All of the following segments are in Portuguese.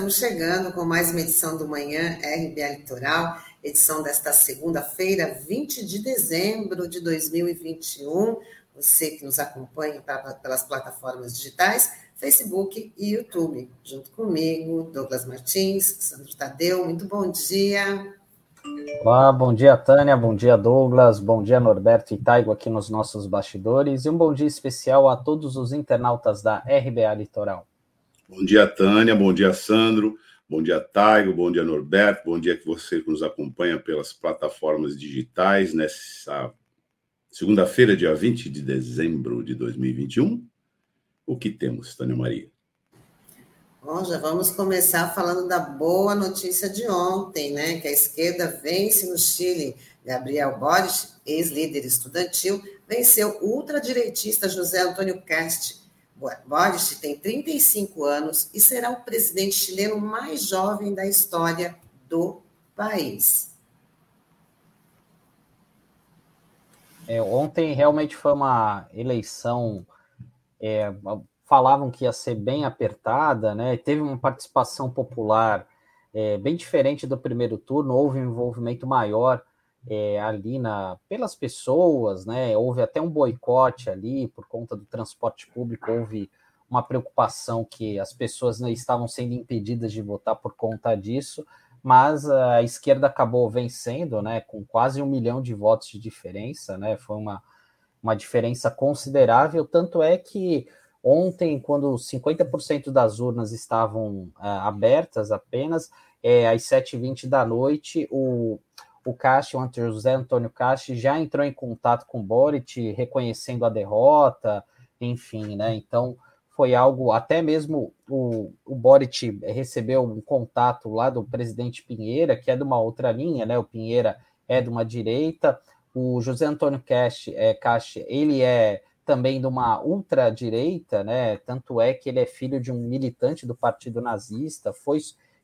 Estamos chegando com mais uma edição do Manhã RBA Litoral, edição desta segunda-feira, 20 de dezembro de 2021. Você que nos acompanha pelas plataformas digitais, Facebook e YouTube. Junto comigo, Douglas Martins, Sandro Tadeu. Muito bom dia. Olá, bom dia, Tânia, bom dia, Douglas, bom dia, Norberto e Taigo aqui nos nossos bastidores, e um bom dia especial a todos os internautas da RBA Litoral. Bom dia, Tânia. Bom dia, Sandro. Bom dia, Taigo. Bom dia, Norberto. Bom dia que você que nos acompanha pelas plataformas digitais nessa segunda-feira, dia 20 de dezembro de 2021. O que temos, Tânia Maria? Bom, já vamos começar falando da boa notícia de ontem, né? Que a esquerda vence no Chile. Gabriel Boric, ex-líder estudantil, venceu ultradireitista José Antônio Cast Boric tem 35 anos e será o presidente chileno mais jovem da história do país. É, ontem realmente foi uma eleição. É, falavam que ia ser bem apertada, né? Teve uma participação popular é, bem diferente do primeiro turno, houve um envolvimento maior é, ali na, pelas pessoas, né? Houve até um boicote ali por conta do transporte público, houve uma preocupação que as pessoas né, estavam sendo impedidas de votar por conta disso, mas a esquerda acabou vencendo, né? Com quase um milhão de votos de diferença, né? Foi uma, uma diferença considerável, tanto é que ontem, quando 50% das urnas estavam uh, abertas apenas, é, às 7h20 da noite, o o Caixa, o José Antônio Caixa, já entrou em contato com o Boric, reconhecendo a derrota, enfim, né? Então foi algo, até mesmo o, o Boric recebeu um contato lá do presidente Pinheira, que é de uma outra linha, né? O Pinheira é de uma direita, o José Antônio Caixa, é, Caixa ele é também de uma ultradireita, né? Tanto é que ele é filho de um militante do Partido Nazista, foi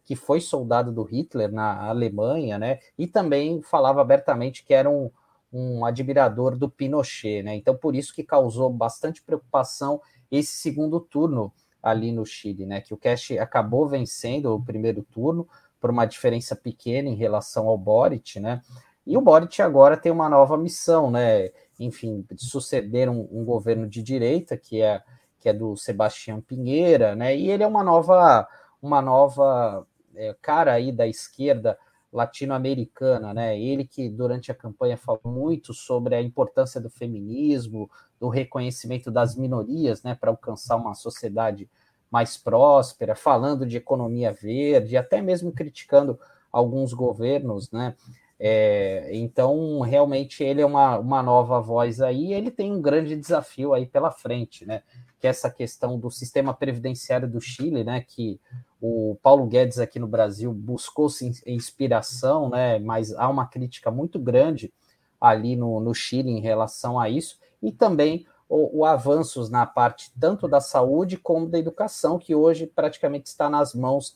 que foi soldado do Hitler na Alemanha, né? E também falava abertamente que era um, um admirador do Pinochet, né? Então, por isso que causou bastante preocupação esse segundo turno ali no Chile, né? Que o Cash acabou vencendo o primeiro turno por uma diferença pequena em relação ao Boric, né? E o Boric agora tem uma nova missão, né? Enfim, suceder um, um governo de direita que é que é do Sebastião Pinheira, né? E ele é uma nova uma nova é, cara aí da esquerda latino-americana, né? Ele que durante a campanha falou muito sobre a importância do feminismo, do reconhecimento das minorias, né, para alcançar uma sociedade mais próspera, falando de economia verde, até mesmo criticando alguns governos, né? É, então, realmente, ele é uma, uma nova voz aí, ele tem um grande desafio aí pela frente, né? Que é essa questão do sistema previdenciário do Chile, né? Que o Paulo Guedes aqui no Brasil buscou-se inspiração, né? Mas há uma crítica muito grande ali no, no Chile em relação a isso, e também o, o avanços na parte tanto da saúde como da educação, que hoje praticamente está nas mãos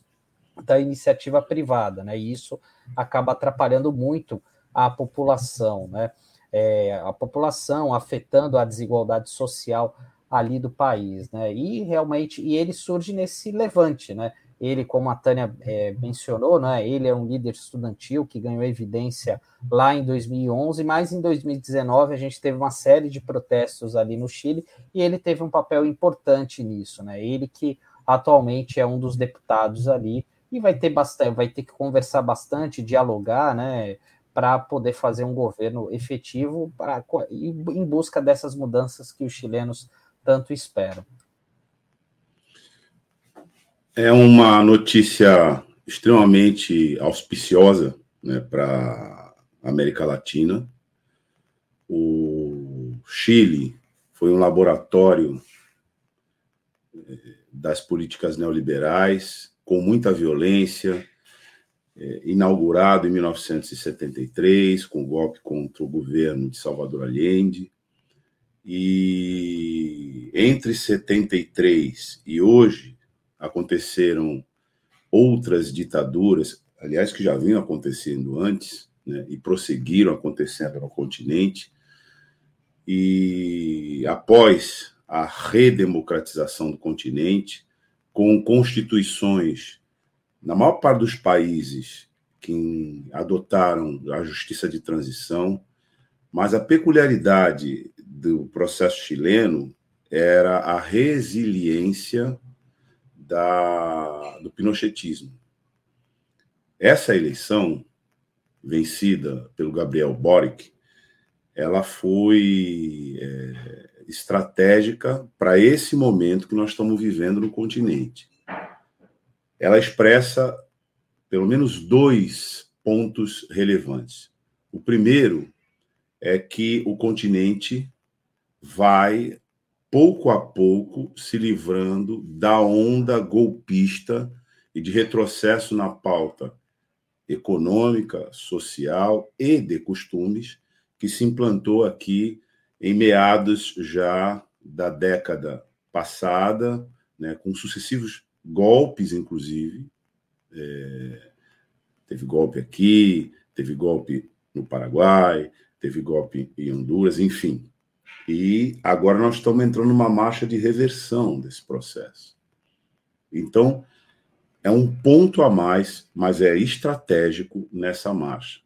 da iniciativa privada, né? E isso acaba atrapalhando muito a população, né? É, a população afetando a desigualdade social ali do país, né? E realmente, e ele surge nesse levante, né? Ele, como a Tânia é, mencionou, né, ele é um líder estudantil que ganhou evidência lá em 2011, mas em 2019 a gente teve uma série de protestos ali no Chile e ele teve um papel importante nisso. Né, ele que atualmente é um dos deputados ali e vai ter bastante, vai ter que conversar bastante, dialogar, né, para poder fazer um governo efetivo para em busca dessas mudanças que os chilenos tanto esperam. É uma notícia extremamente auspiciosa né, para a América Latina. O Chile foi um laboratório eh, das políticas neoliberais, com muita violência, é, inaugurado em 1973, com golpe contra o governo de Salvador Allende. E entre 73 e hoje, aconteceram outras ditaduras, aliás, que já vinham acontecendo antes, né, e prosseguiram acontecendo no continente. E após a redemocratização do continente, com constituições, na maior parte dos países que adotaram a justiça de transição, mas a peculiaridade do processo chileno era a resiliência da, do pinochetismo. Essa eleição, vencida pelo Gabriel Boric, ela foi é, estratégica para esse momento que nós estamos vivendo no continente. Ela expressa pelo menos dois pontos relevantes. O primeiro é que o continente vai, pouco a pouco, se livrando da onda golpista e de retrocesso na pauta econômica, social e de costumes que se implantou aqui em meados já da década passada, né, com sucessivos golpes, inclusive. É, teve golpe aqui, teve golpe no Paraguai, teve golpe em Honduras, enfim. E agora nós estamos entrando numa marcha de reversão desse processo. Então, é um ponto a mais, mas é estratégico nessa marcha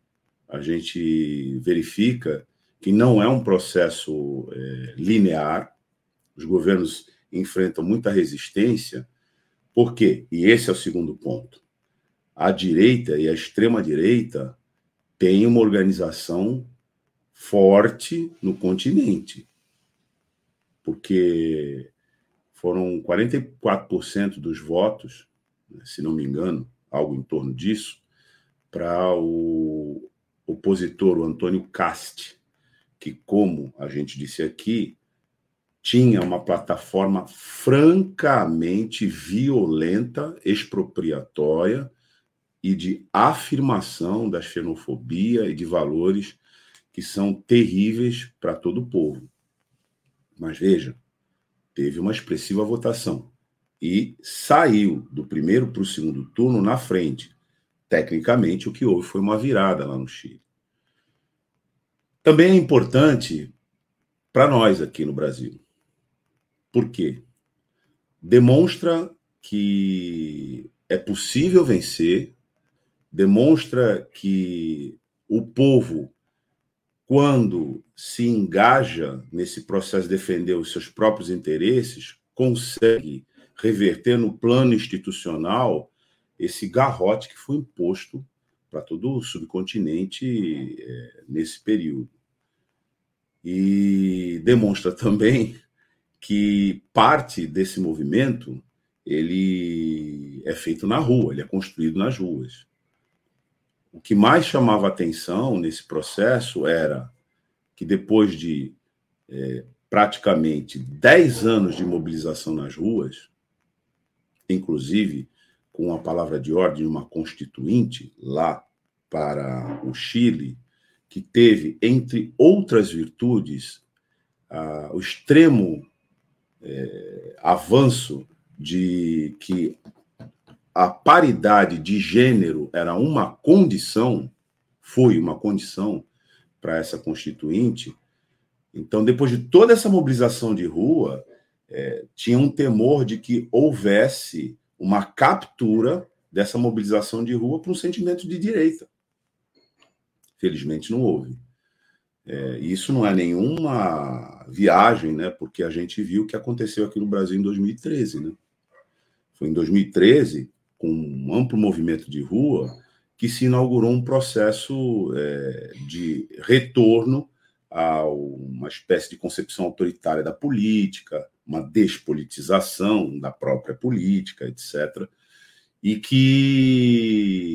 a gente verifica que não é um processo é, linear, os governos enfrentam muita resistência, por quê? E esse é o segundo ponto. A direita e a extrema-direita têm uma organização forte no continente, porque foram 44% dos votos, se não me engano, algo em torno disso, para o opositor, o Antônio Cast, que, como a gente disse aqui, tinha uma plataforma francamente violenta, expropriatória e de afirmação da xenofobia e de valores que são terríveis para todo o povo. Mas veja, teve uma expressiva votação e saiu do primeiro para o segundo turno na frente, Tecnicamente, o que houve foi uma virada lá no Chile. Também é importante para nós aqui no Brasil. Por quê? Demonstra que é possível vencer, demonstra que o povo, quando se engaja nesse processo de defender os seus próprios interesses, consegue reverter no plano institucional esse garrote que foi imposto para todo o subcontinente é, nesse período. E demonstra também que parte desse movimento ele é feito na rua, ele é construído nas ruas. O que mais chamava atenção nesse processo era que depois de é, praticamente 10 anos de mobilização nas ruas, inclusive com a palavra de ordem uma constituinte lá para o Chile, que teve, entre outras virtudes, o extremo é, avanço de que a paridade de gênero era uma condição, foi uma condição para essa constituinte. Então, depois de toda essa mobilização de rua, é, tinha um temor de que houvesse uma captura dessa mobilização de rua para um sentimento de direita. Felizmente não houve. É, isso não é nenhuma viagem, né? Porque a gente viu o que aconteceu aqui no Brasil em 2013, né? Foi em 2013, com um amplo movimento de rua, que se inaugurou um processo é, de retorno a uma espécie de concepção autoritária da política, uma despolitização da própria política, etc., e que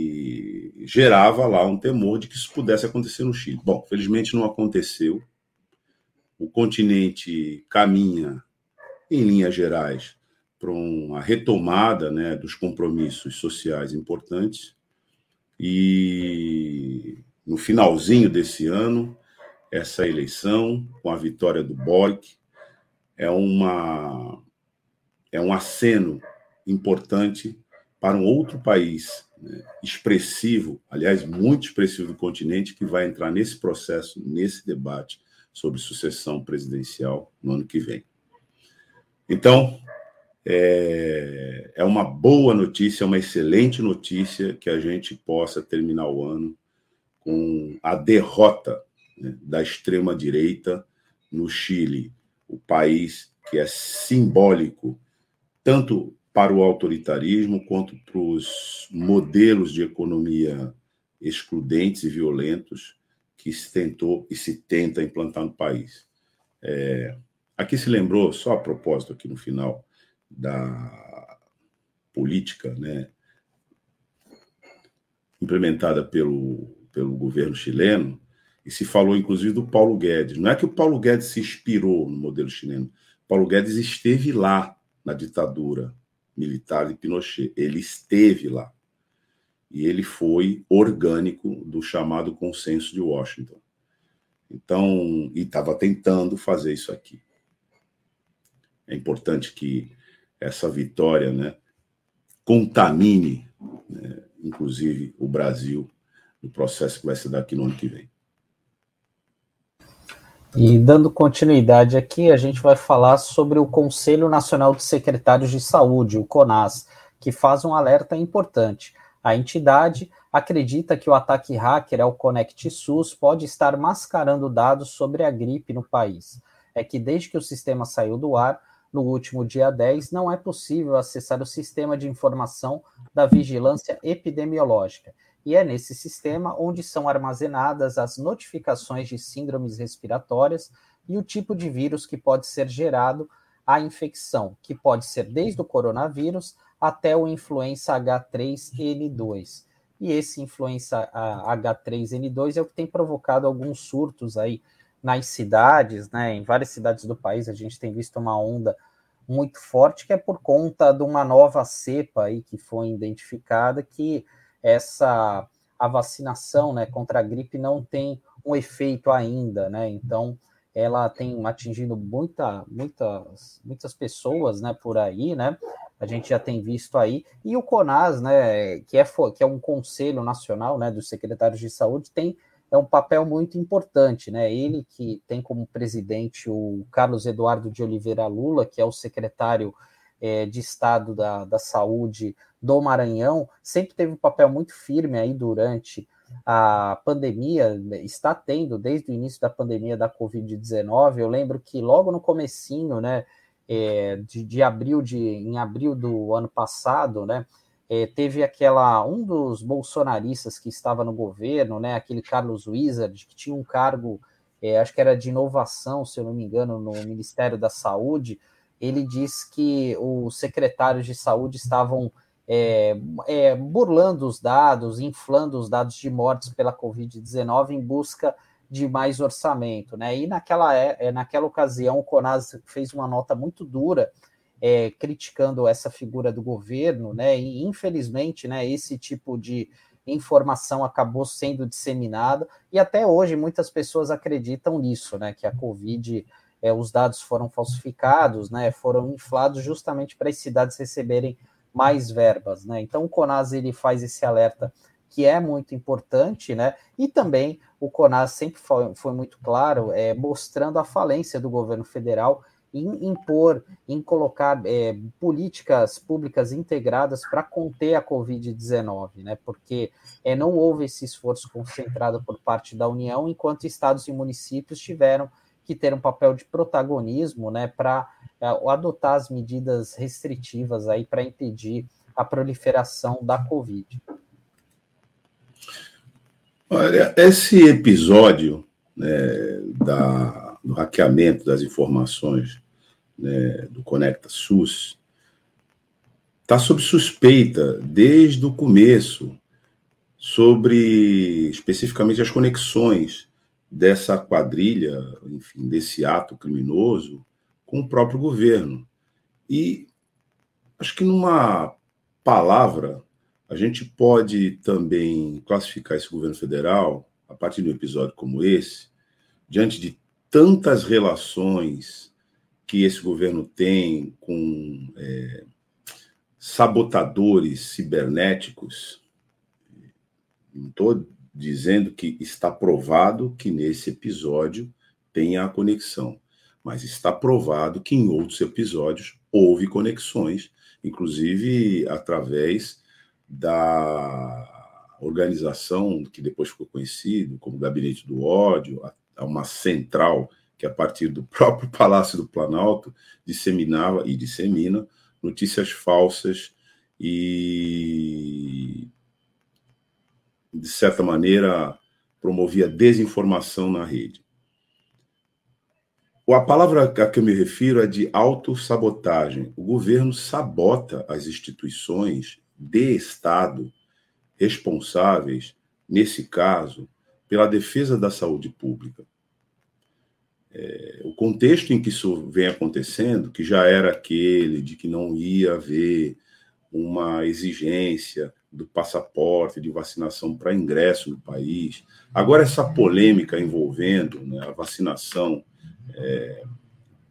gerava lá um temor de que isso pudesse acontecer no Chile. Bom, felizmente não aconteceu. O continente caminha, em linhas gerais, para uma retomada né, dos compromissos sociais importantes. E no finalzinho desse ano, essa eleição, com a vitória do Boric, é, uma, é um aceno importante para um outro país né, expressivo, aliás, muito expressivo do continente, que vai entrar nesse processo, nesse debate sobre sucessão presidencial no ano que vem. Então, é, é uma boa notícia, é uma excelente notícia que a gente possa terminar o ano com a derrota né, da extrema-direita no Chile, o país que é simbólico tanto para o autoritarismo quanto para os modelos de economia excludentes e violentos que se tentou e se tenta implantar no país. É, aqui se lembrou, só a propósito aqui no final, da política né, implementada pelo, pelo governo chileno, e se falou inclusive do Paulo Guedes. Não é que o Paulo Guedes se inspirou no modelo chileno, Paulo Guedes esteve lá na ditadura militar de Pinochet, ele esteve lá. E ele foi orgânico do chamado consenso de Washington. Então, e estava tentando fazer isso aqui. É importante que essa vitória né, contamine, né, inclusive, o Brasil no processo que vai se dar aqui no ano que vem. E dando continuidade aqui, a gente vai falar sobre o Conselho Nacional de Secretários de Saúde, o CONAS, que faz um alerta importante. A entidade acredita que o ataque hacker ao Conect SUS pode estar mascarando dados sobre a gripe no país. É que desde que o sistema saiu do ar, no último dia 10, não é possível acessar o sistema de informação da vigilância epidemiológica. E é nesse sistema onde são armazenadas as notificações de síndromes respiratórias e o tipo de vírus que pode ser gerado a infecção, que pode ser desde o coronavírus até o influenza H3N2. E esse influenza H3N2 é o que tem provocado alguns surtos aí nas cidades, né? Em várias cidades do país a gente tem visto uma onda muito forte que é por conta de uma nova cepa aí que foi identificada que essa a vacinação, né, contra a gripe não tem um efeito ainda, né? Então ela tem atingindo muita, muitas, muitas pessoas, né, por aí, né? A gente já tem visto aí e o CONAS, né, que é que é um conselho nacional, né, dos secretários de saúde, tem é um papel muito importante, né? Ele que tem como presidente o Carlos Eduardo de Oliveira Lula, que é o secretário é, de Estado da, da Saúde do Maranhão, sempre teve um papel muito firme aí durante a pandemia, está tendo desde o início da pandemia da Covid-19. Eu lembro que logo no comecinho, né, é, de, de abril de em abril do ano passado, né, é, teve aquela um dos bolsonaristas que estava no governo, né, aquele Carlos Wizard, que tinha um cargo, é, acho que era de inovação, se eu não me engano, no Ministério da Saúde. Ele disse que os secretários de saúde estavam é, é burlando os dados, inflando os dados de mortes pela Covid-19 em busca de mais orçamento, né? E naquela, é, é, naquela ocasião o Conas fez uma nota muito dura é, criticando essa figura do governo, né? E infelizmente, né, esse tipo de informação acabou sendo disseminada e até hoje muitas pessoas acreditam nisso, né? Que a Covid, é, os dados foram falsificados, né? Foram inflados justamente para as cidades receberem mais verbas, né? Então o Conas ele faz esse alerta que é muito importante, né? E também o Conas sempre foi, foi muito claro, é, mostrando a falência do governo federal em impor, em colocar é, políticas públicas integradas para conter a Covid-19, né? Porque é, não houve esse esforço concentrado por parte da União, enquanto estados e municípios tiveram que ter um papel de protagonismo, né, para é, adotar as medidas restritivas aí para impedir a proliferação da Covid. Olha, esse episódio né, da do hackeamento das informações né, do Conecta SUS está sob suspeita desde o começo sobre especificamente as conexões dessa quadrilha, enfim, desse ato criminoso com o próprio governo. E acho que numa palavra a gente pode também classificar esse governo federal a partir de um episódio como esse, diante de tantas relações que esse governo tem com é, sabotadores cibernéticos. Não estou dizendo que está provado que nesse episódio tenha a conexão, mas está provado que em outros episódios houve conexões, inclusive através da organização que depois ficou conhecido como Gabinete do Ódio, a uma central que a partir do próprio Palácio do Planalto disseminava e dissemina notícias falsas e de certa maneira promovia desinformação na rede. A palavra a que eu me refiro é de autossabotagem. O governo sabota as instituições de Estado responsáveis, nesse caso, pela defesa da saúde pública. É, o contexto em que isso vem acontecendo, que já era aquele de que não ia haver uma exigência do passaporte de vacinação para ingresso no país. Agora, essa polêmica envolvendo né, a vacinação é,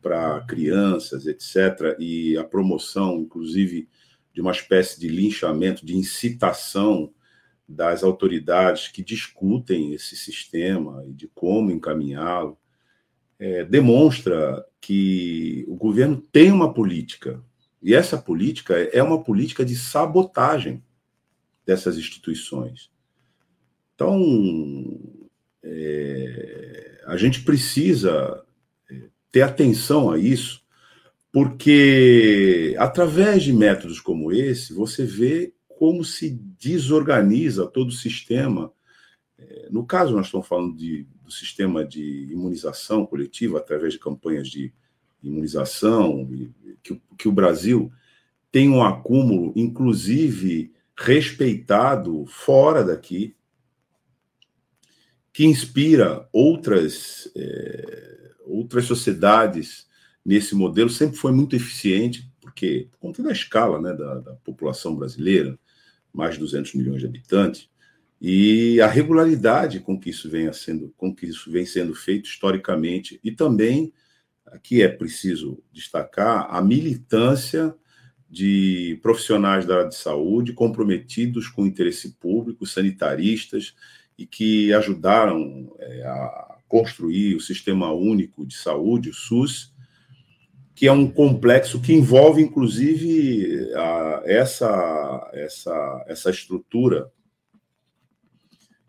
para crianças, etc., e a promoção, inclusive, de uma espécie de linchamento, de incitação das autoridades que discutem esse sistema e de como encaminhá-lo, é, demonstra que o governo tem uma política, e essa política é uma política de sabotagem dessas instituições. Então, é, a gente precisa ter atenção a isso, porque através de métodos como esse, você vê como se desorganiza todo o sistema. É, no caso, nós estamos falando de, do sistema de imunização coletiva, através de campanhas de imunização, que, que o Brasil tem um acúmulo, inclusive respeitado fora daqui, que inspira outras. É, outras sociedades nesse modelo sempre foi muito eficiente, porque, por conta da escala né, da, da população brasileira, mais de 200 milhões de habitantes, e a regularidade com que isso vem sendo, com que isso vem sendo feito historicamente, e também, aqui é preciso destacar, a militância de profissionais da área de saúde comprometidos com o interesse público, sanitaristas, e que ajudaram é, a construir o Sistema Único de Saúde, o SUS, que é um complexo que envolve, inclusive, a, essa, essa, essa estrutura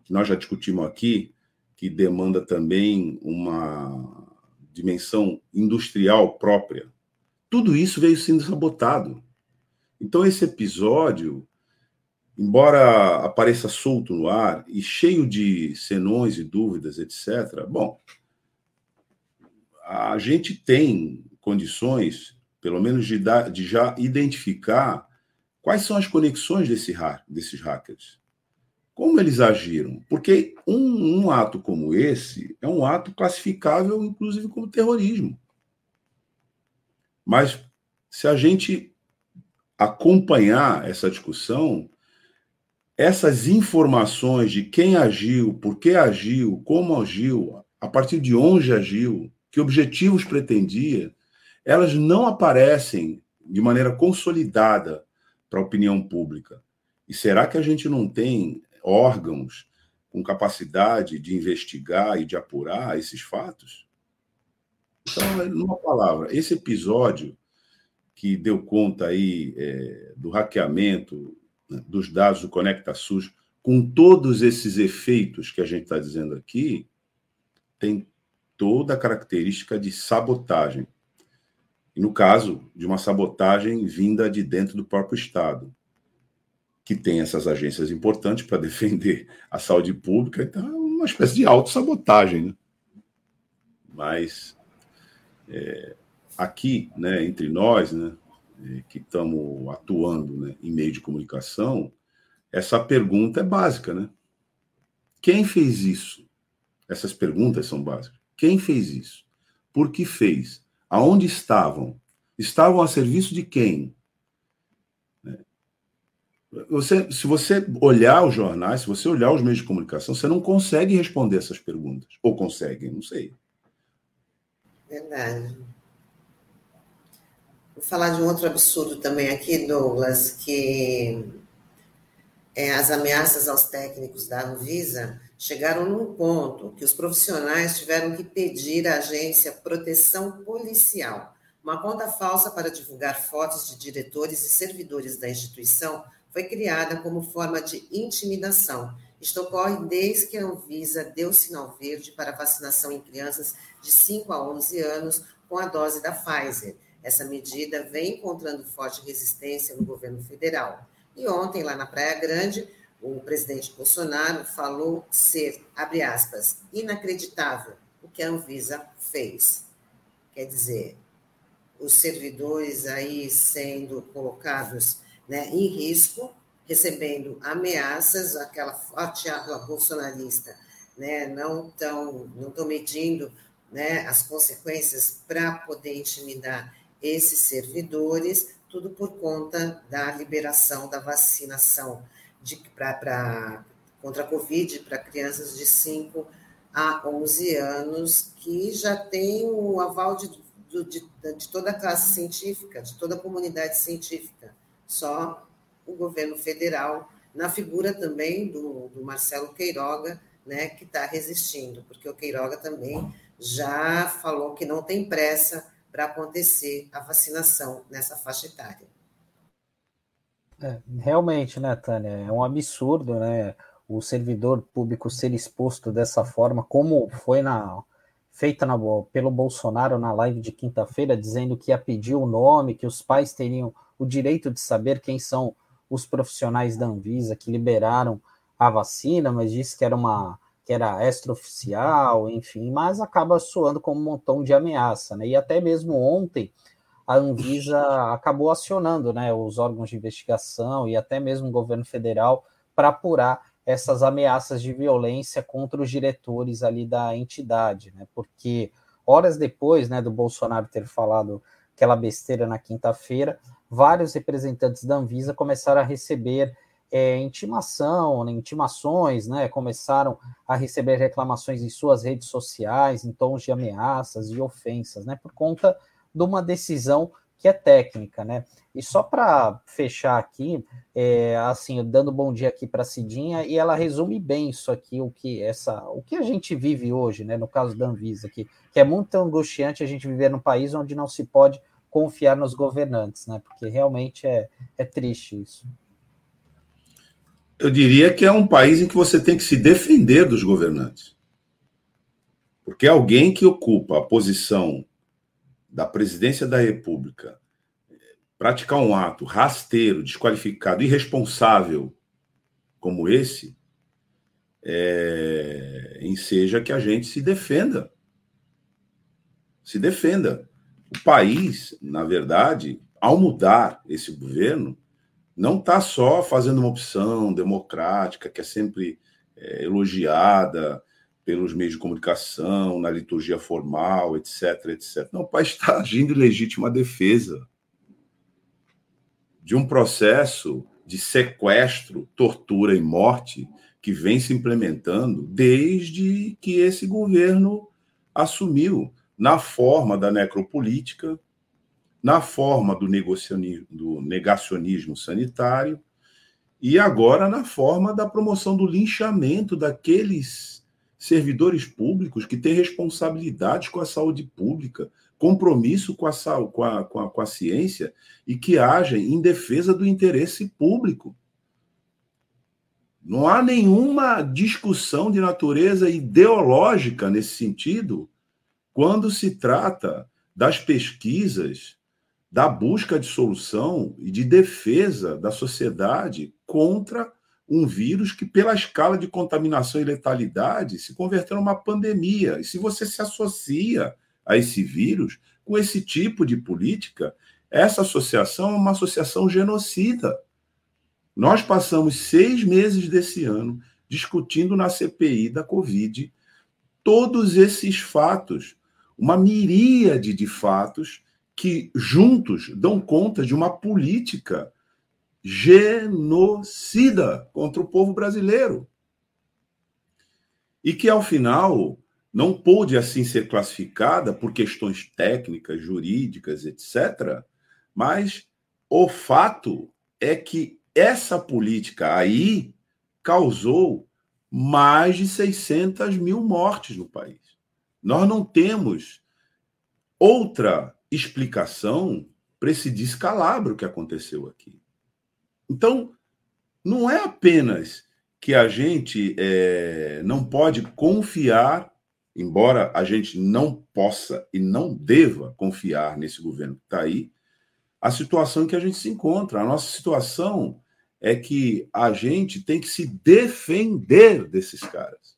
que nós já discutimos aqui, que demanda também uma dimensão industrial própria. Tudo isso veio sendo sabotado. Então, esse episódio embora apareça solto no ar e cheio de senões e dúvidas, etc., bom, a gente tem condições, pelo menos, de, dar, de já identificar quais são as conexões desse, desses hackers. Como eles agiram? Porque um, um ato como esse é um ato classificável, inclusive, como terrorismo. Mas se a gente acompanhar essa discussão, essas informações de quem agiu, por que agiu, como agiu, a partir de onde agiu, que objetivos pretendia, elas não aparecem de maneira consolidada para a opinião pública. E será que a gente não tem órgãos com capacidade de investigar e de apurar esses fatos? Então, numa palavra, esse episódio que deu conta aí é, do hackeamento dos dados do Conecta SUS, com todos esses efeitos que a gente está dizendo aqui, tem toda a característica de sabotagem. E no caso de uma sabotagem vinda de dentro do próprio Estado, que tem essas agências importantes para defender a saúde pública, então é uma espécie de autossabotagem. Né? Mas é, aqui, né, entre nós, né, é, que estamos atuando né, em meio de comunicação, essa pergunta é básica, né? Quem fez isso? Essas perguntas são básicas. Quem fez isso? Por que fez? Aonde estavam? Estavam a serviço de quem? Né? Você, se você olhar os jornais, se você olhar os meios de comunicação, você não consegue responder essas perguntas. Ou consegue, não sei. Verdade. Vou falar de um outro absurdo também aqui, Douglas, que é, as ameaças aos técnicos da Anvisa chegaram num ponto que os profissionais tiveram que pedir à agência proteção policial Uma conta falsa para divulgar fotos de diretores e servidores da instituição foi criada como forma de intimidação. Isto ocorre desde que a Anvisa deu sinal verde para vacinação em crianças de 5 a 11 anos com a dose da Pfizer. Essa medida vem encontrando forte resistência no governo federal. E ontem, lá na Praia Grande, o presidente Bolsonaro falou ser, abre aspas, inacreditável o que a Anvisa fez. Quer dizer, os servidores aí sendo colocados né, em risco, recebendo ameaças, aquela fatiada bolsonarista, né, não estão não tão medindo né, as consequências para poder intimidar esses servidores, tudo por conta da liberação da vacinação de, pra, pra, contra a Covid para crianças de 5 a 11 anos, que já tem o aval de, de, de toda a classe científica, de toda a comunidade científica. Só o governo federal, na figura também do, do Marcelo Queiroga, né, que está resistindo, porque o Queiroga também já falou que não tem pressa para acontecer a vacinação nessa faixa etária. É, realmente, né, Tânia? É um absurdo, né? O servidor público ser exposto dessa forma, como foi na feita na, pelo Bolsonaro na live de quinta-feira, dizendo que ia pedir o nome, que os pais teriam o direito de saber quem são os profissionais da Anvisa que liberaram a vacina, mas disse que era uma que era extraoficial, enfim, mas acaba soando como um montão de ameaça, né? E até mesmo ontem a Anvisa acabou acionando, né, os órgãos de investigação e até mesmo o governo federal para apurar essas ameaças de violência contra os diretores ali da entidade, né? Porque horas depois, né, do Bolsonaro ter falado aquela besteira na quinta-feira, vários representantes da Anvisa começaram a receber é, intimação, né, intimações, né, começaram a receber reclamações em suas redes sociais, em tons de ameaças e ofensas, né, por conta de uma decisão que é técnica, né? E só para fechar aqui, é, assim, dando bom dia aqui para Cidinha, e ela resume bem isso aqui, o que essa, o que a gente vive hoje, né? No caso da Anvisa aqui, que é muito angustiante a gente viver num país onde não se pode confiar nos governantes, né? Porque realmente é, é triste isso. Eu diria que é um país em que você tem que se defender dos governantes. Porque alguém que ocupa a posição da presidência da República praticar um ato rasteiro, desqualificado, irresponsável como esse, é, enseja que a gente se defenda. Se defenda. O país, na verdade, ao mudar esse governo, não está só fazendo uma opção democrática, que é sempre é, elogiada pelos meios de comunicação, na liturgia formal, etc, etc. Não, o país está agindo em legítima defesa de um processo de sequestro, tortura e morte que vem se implementando desde que esse governo assumiu, na forma da necropolítica, na forma do, do negacionismo sanitário e agora na forma da promoção do linchamento daqueles servidores públicos que têm responsabilidades com a saúde pública, compromisso com a, com a, com a, com a ciência e que agem em defesa do interesse público. Não há nenhuma discussão de natureza ideológica nesse sentido quando se trata das pesquisas da busca de solução e de defesa da sociedade contra um vírus que, pela escala de contaminação e letalidade, se converteu numa pandemia. E se você se associa a esse vírus com esse tipo de política, essa associação é uma associação genocida. Nós passamos seis meses desse ano discutindo na CPI da Covid todos esses fatos, uma miríade de fatos que juntos dão conta de uma política genocida contra o povo brasileiro. E que, ao final, não pôde assim ser classificada por questões técnicas, jurídicas, etc. Mas o fato é que essa política aí causou mais de 600 mil mortes no país. Nós não temos outra explicação para esse descalabro que aconteceu aqui. Então, não é apenas que a gente é, não pode confiar, embora a gente não possa e não deva confiar nesse governo que está aí, a situação em que a gente se encontra. A nossa situação é que a gente tem que se defender desses caras.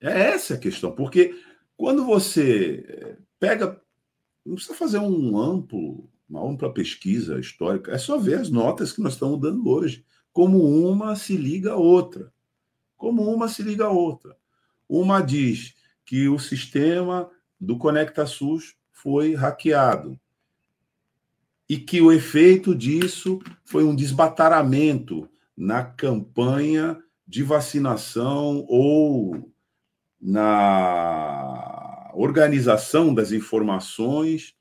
É essa a questão, porque quando você eh, pega, não precisa fazer um amplo, uma ampla pesquisa histórica, é só ver as notas que nós estamos dando hoje, como uma se liga à outra. Como uma se liga à outra. Uma diz que o sistema do Conecta SUS foi hackeado e que o efeito disso foi um desbataramento na campanha de vacinação ou na organização das informações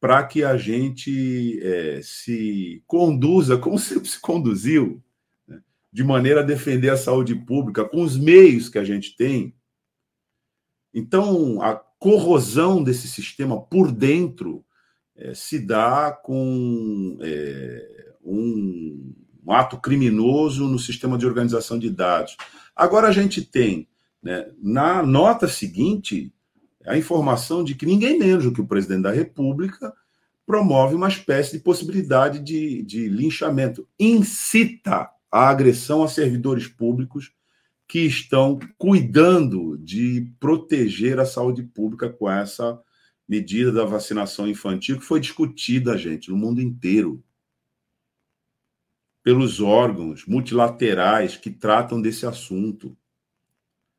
para que a gente é, se conduza como sempre se conduziu, né, de maneira a defender a saúde pública com os meios que a gente tem. Então, a corrosão desse sistema por dentro é, se dá com é, um, um, ato criminoso no sistema de organização de dados. Agora a gente tem, né, na nota seguinte, a informação de que ninguém menos do que o presidente da República promove uma espécie de possibilidade de, de linchamento, incita a agressão a servidores públicos que estão cuidando de proteger a saúde pública com essa medida da vacinação infantil que foi discutida, gente, no mundo inteiro. Pelos órgãos multilaterais que tratam desse assunto.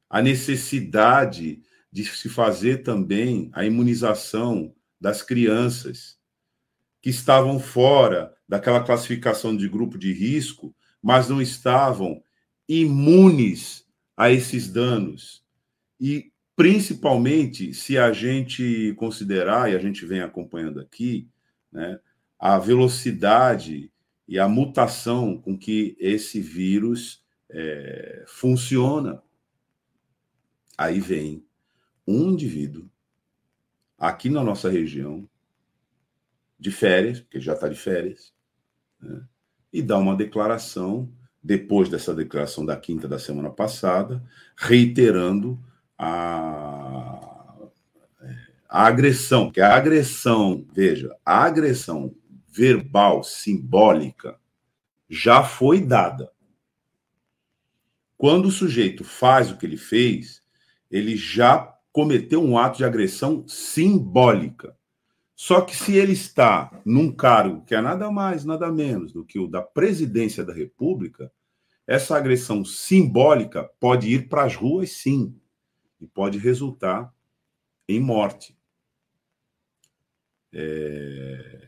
A necessidade de se fazer também a imunização das crianças que estavam fora daquela classificação de grupo de risco, mas não estavam imunes a esses danos. E principalmente se a gente considerar, e a gente vem acompanhando aqui, né, a velocidade e a mutação com que esse vírus é, funciona. Aí vem um indivíduo aqui na nossa região, de férias, porque já está de férias, né, e dá uma declaração, depois dessa declaração da quinta da semana passada, reiterando a, a agressão, que a agressão, veja, a agressão verbal, simbólica, já foi dada. Quando o sujeito faz o que ele fez, ele já cometeu um ato de agressão simbólica. Só que se ele está num cargo que é nada mais, nada menos do que o da presidência da República, essa agressão simbólica pode ir para as ruas, sim e pode resultar em morte. É...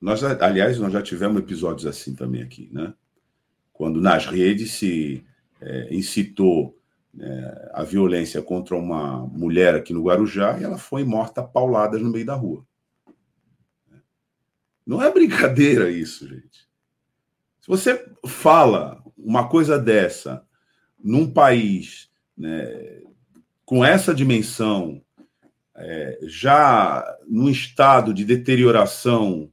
Nós, aliás, nós já tivemos episódios assim também aqui, né? Quando nas redes se é, incitou é, a violência contra uma mulher aqui no Guarujá e ela foi morta pauladas no meio da rua. Não é brincadeira isso, gente. Se você fala uma coisa dessa num país né, com essa dimensão, é, já no estado de deterioração,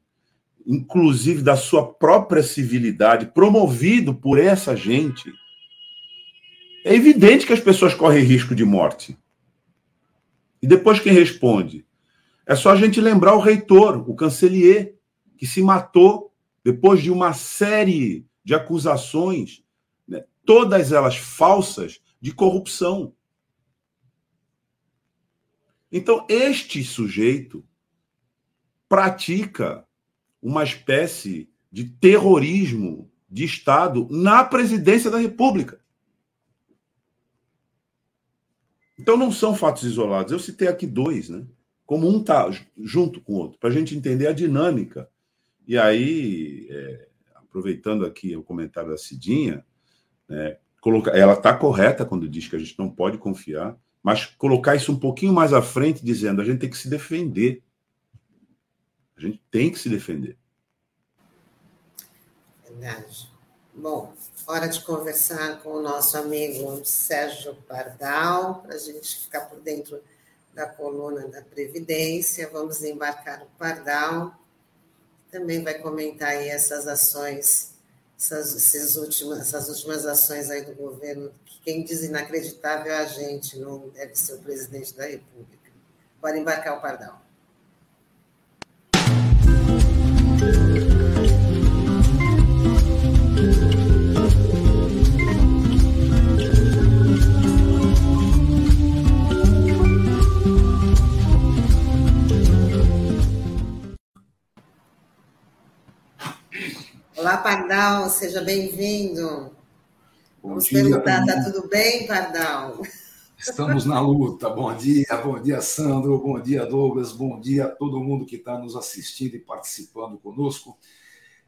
inclusive da sua própria civilidade, promovido por essa gente, é evidente que as pessoas correm risco de morte. E depois quem responde? É só a gente lembrar o reitor, o cancelier, que se matou depois de uma série de acusações, né, todas elas falsas, de corrupção. Então, este sujeito pratica uma espécie de terrorismo de Estado na presidência da República. Então, não são fatos isolados. Eu citei aqui dois, né? Como um está junto com o outro, para a gente entender a dinâmica. E aí, é, aproveitando aqui o comentário da Cidinha, né, coloca, ela está correta quando diz que a gente não pode confiar mas colocar isso um pouquinho mais à frente, dizendo a gente tem que se defender. A gente tem que se defender. Verdade. Bom, hora de conversar com o nosso amigo Sérgio Pardal, para a gente ficar por dentro da coluna da Previdência. Vamos embarcar o Pardal. Também vai comentar aí essas ações, essas, essas, últimas, essas últimas ações aí do governo. Que quem diz inacreditável é a gente, não deve ser o presidente da República. Bora embarcar o Pardal. Olá, Pardal, seja bem-vindo. Vamos dia, perguntar, está tudo bem, Pardal? Estamos na luta. Bom dia, bom dia, Sandro, bom dia, Douglas, bom dia a todo mundo que está nos assistindo e participando conosco.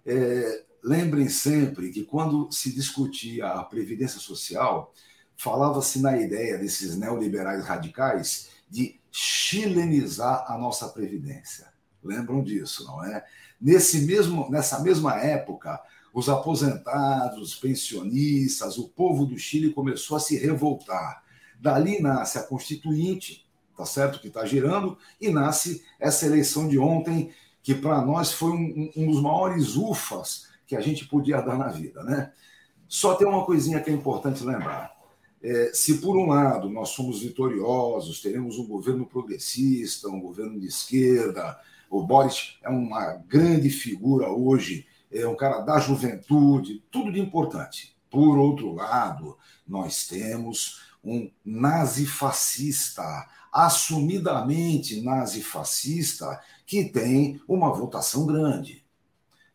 É, lembrem sempre que quando se discutia a Previdência Social, falava-se na ideia desses neoliberais radicais de chilenizar a nossa Previdência. Lembram disso, não é? Nesse mesmo, nessa mesma época, os aposentados, os pensionistas, o povo do Chile começou a se revoltar. Dali nasce a Constituinte, tá certo? Que está girando, e nasce essa eleição de ontem, que para nós foi um, um, dos maiores ufas que a gente podia dar na vida, né? Só tem uma coisinha que é importante lembrar. É, se por um lado nós somos vitoriosos, teremos um governo progressista, um governo de esquerda, o Boris é uma grande figura hoje, é um cara da juventude, tudo de importante. Por outro lado, nós temos um nazifascista, assumidamente nazifascista, que tem uma votação grande.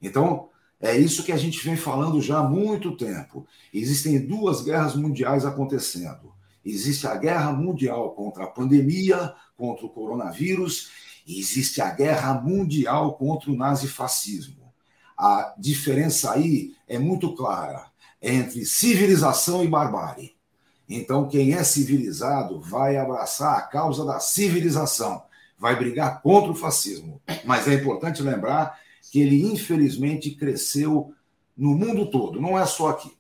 Então, é isso que a gente vem falando já há muito tempo. Existem duas guerras mundiais acontecendo. Existe a guerra mundial contra a pandemia, contra o coronavírus, existe a guerra mundial contra o nazifascismo. A diferença aí é muito clara entre civilização e barbárie. Então, quem é civilizado vai abraçar a causa da civilização, vai brigar contra o fascismo. Mas é importante lembrar que ele, infelizmente, cresceu no mundo todo, não é só aqui.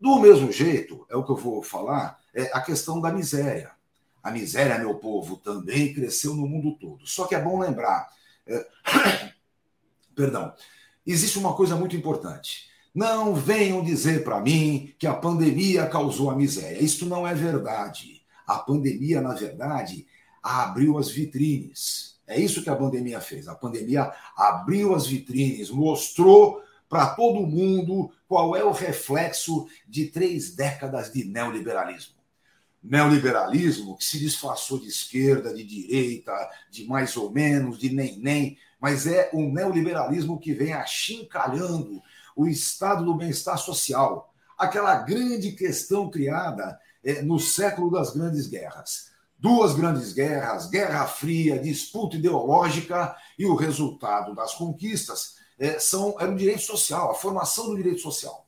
Do mesmo jeito, é o que eu vou falar, é a questão da miséria. A miséria, meu povo, também cresceu no mundo todo. Só que é bom lembrar. É... Perdão. Existe uma coisa muito importante. Não venham dizer para mim que a pandemia causou a miséria. Isso não é verdade. A pandemia, na verdade, abriu as vitrines. É isso que a pandemia fez. A pandemia abriu as vitrines, mostrou para todo mundo qual é o reflexo de três décadas de neoliberalismo neoliberalismo que se disfarçou de esquerda, de direita, de mais ou menos, de nem-nem, mas é um neoliberalismo que vem achincalhando o estado do bem-estar social, aquela grande questão criada é, no século das grandes guerras. Duas grandes guerras, Guerra Fria, disputa ideológica e o resultado das conquistas é, são, era o direito social, a formação do direito social.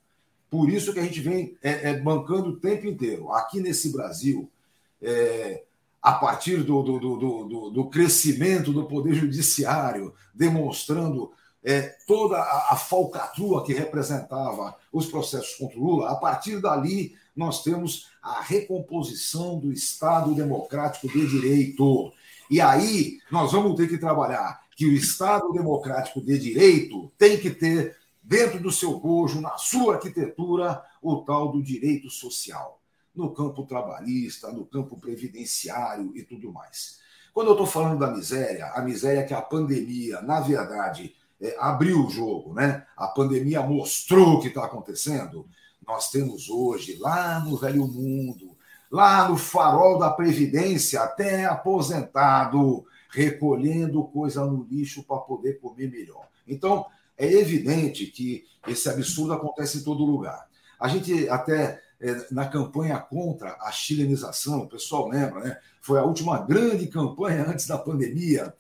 Por isso que a gente vem é, é, bancando o tempo inteiro. Aqui nesse Brasil, é, a partir do, do, do, do, crescimento do Poder Judiciário, demonstrando é, toda a, a falcatrua que representava os processos contra o Lula, a partir dali nós temos a recomposição do Estado Democrático de Direito. E aí nós vamos ter que trabalhar que o Estado Democrático de Direito tem que ter dentro do seu bojo, na sua arquitetura, o tal do direito social, no campo trabalhista, no campo previdenciário e tudo mais. Quando eu estou falando da miséria, a miséria que a pandemia, na verdade, é, abriu o jogo, né? A pandemia mostrou o que está acontecendo. Nós temos hoje, lá no velho mundo, lá no farol da Previdência, até aposentado, recolhendo coisa no lixo para poder comer melhor. Então, é evidente que esse absurdo acontece em todo lugar. A gente até é, na campanha contra a chilenização, o pessoal lembra, né? Foi a última grande campanha antes da pandemia.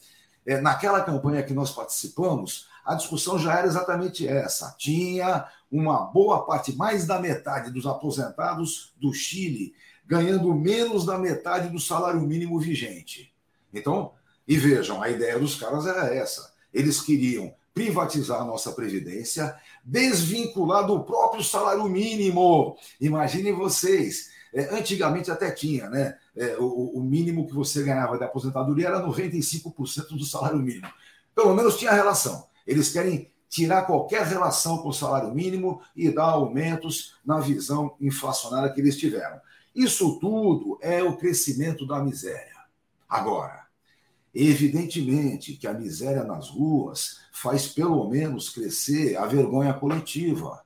É, naquela campanha que nós participamos, a discussão já era exatamente essa. Tinha uma boa parte, mais da metade dos aposentados do Chile ganhando menos da metade do salário mínimo vigente. Então, e vejam, a ideia dos caras era essa. Eles queriam privatizar a nossa previdência, desvincular do próprio salário mínimo. Imaginem vocês, É, antigamente até tinha, né? É, o, o, mínimo que você ganhava de aposentadoria era 95% do salário mínimo. Pelo menos tinha relação. Eles querem tirar qualquer relação com o salário mínimo e dar aumentos na visão inflacionária que eles tiveram. Isso tudo é o crescimento da miséria. Agora, evidentemente que a miséria nas ruas faz pelo menos crescer a vergonha coletiva.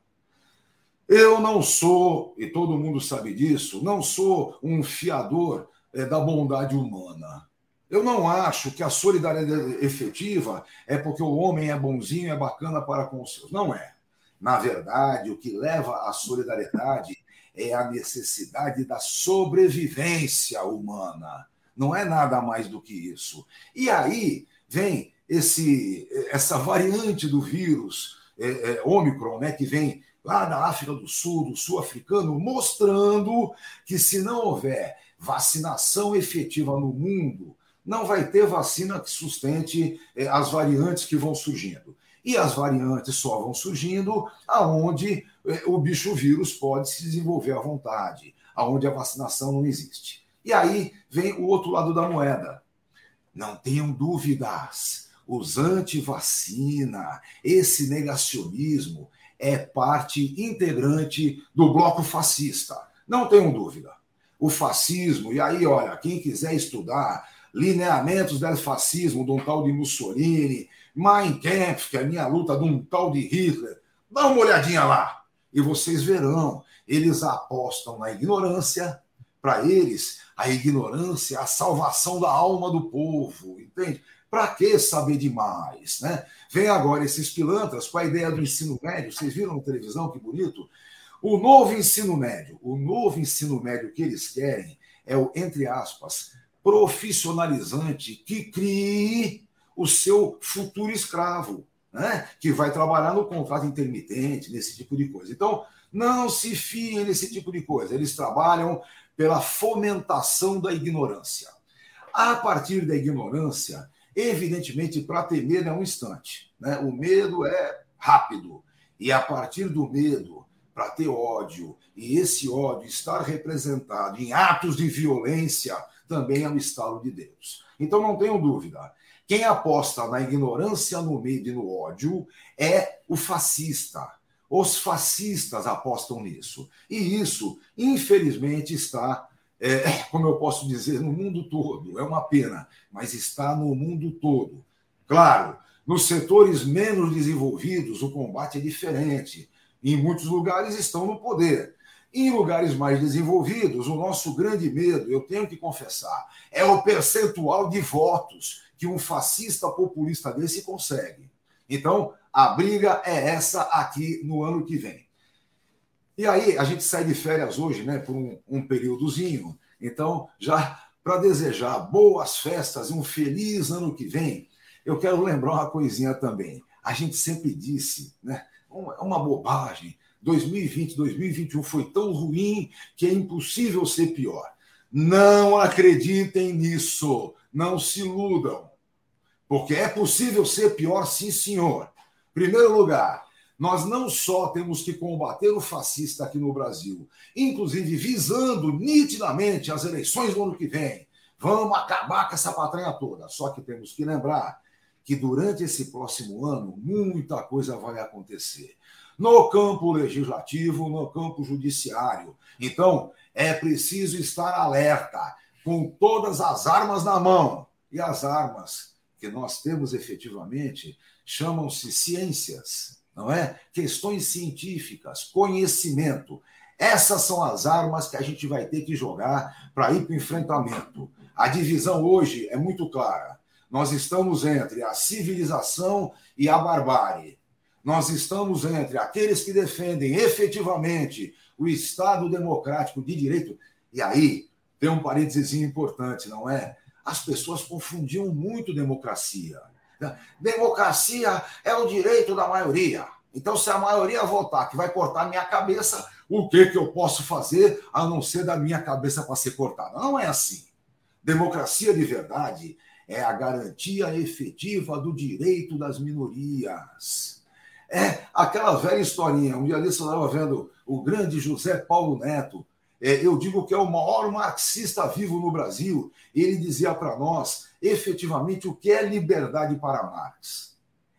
Eu não sou, e todo mundo sabe disso, não sou um fiador é, da bondade humana. Eu não acho que a solidariedade efetiva é porque o homem é bonzinho, é bacana para com os seus. Não é. Na verdade, o que leva à solidariedade é a necessidade da sobrevivência humana. Não é nada mais do que isso. E aí vem esse, essa variante do vírus, é, é, Ômicron, né, que vem lá da África do Sul, do sul africano, mostrando que se não houver vacinação efetiva no mundo, não vai ter vacina que sustente é, as variantes que vão surgindo. E as variantes só vão surgindo aonde é, o bicho vírus pode se desenvolver à vontade, aonde a vacinação não existe. E aí vem o outro lado da moeda. Não tenham dúvidas, os anti-vacina, esse negacionismo é parte integrante do bloco fascista. Não tenham dúvida. O fascismo, e aí, olha, quem quiser estudar lineamentos do fascismo de um tal de Mussolini, Mein Kampf, que é a minha luta de um tal de Hitler, dá uma olhadinha lá e vocês verão, eles apostam na ignorância, para eles, a ignorância é a salvação da alma do povo, entende? Para que saber demais, né? Vem agora esses pilantras com a ideia do ensino médio, vocês viram na televisão que bonito? O novo ensino médio, o novo ensino médio que eles querem é o, entre aspas, profissionalizante que crie o seu futuro escravo, né? que vai trabalhar no contrato intermitente, nesse tipo de coisa. Então, não se fiem nesse tipo de coisa. Eles trabalham pela fomentação da ignorância. A partir da ignorância, evidentemente, para ter medo é um instante. Né? O medo é rápido. E a partir do medo, para ter ódio, e esse ódio estar representado em atos de violência, também é um estalo de Deus. Então não tenho dúvida. Quem aposta na ignorância, no medo e no ódio é o fascista. Os fascistas apostam nisso. E isso, infelizmente, está, é, como eu posso dizer, no mundo todo. É uma pena, mas está no mundo todo. Claro, nos setores menos desenvolvidos, o combate é diferente. Em muitos lugares estão no poder. Em lugares mais desenvolvidos, o nosso grande medo, eu tenho que confessar, é o percentual de votos que um fascista populista desse consegue. Então, a briga é essa aqui no ano que vem. E aí, a gente sai de férias hoje, né, por um, um períodozinho. Então, já para desejar boas festas e um feliz ano que vem, eu quero lembrar uma coisinha também. A gente sempre disse, né, uma, uma bobagem. 2020, 2021 foi tão ruim que é impossível ser pior. Não acreditem nisso. Não se iludam. Porque é possível ser pior, sim, senhor. Primeiro lugar, nós não só temos que combater o fascista aqui no Brasil, inclusive visando nitidamente as eleições do ano que vem. Vamos acabar com essa patranha toda. Só que temos que lembrar que durante esse próximo ano muita coisa vai acontecer. No campo legislativo, no campo judiciário. Então, é preciso estar alerta, com todas as armas na mão. E as armas que nós temos efetivamente chamam-se ciências, não é? Questões científicas, conhecimento. Essas são as armas que a gente vai ter que jogar para ir para o enfrentamento. A divisão hoje é muito clara. Nós estamos entre a civilização e a barbárie. Nós estamos entre aqueles que defendem efetivamente o Estado democrático de direito. E aí tem um parênteses importante, não é? as pessoas confundiam muito democracia. Democracia é o direito da maioria. Então, se a maioria votar que vai cortar minha cabeça, o que, que eu posso fazer a não ser da minha cabeça para ser cortada? Não é assim. Democracia de verdade é a garantia efetiva do direito das minorias. É aquela velha historinha. Um dia desse eu estava vendo o grande José Paulo Neto eu digo que é o maior marxista vivo no Brasil. Ele dizia para nós, efetivamente, o que é liberdade para Marx?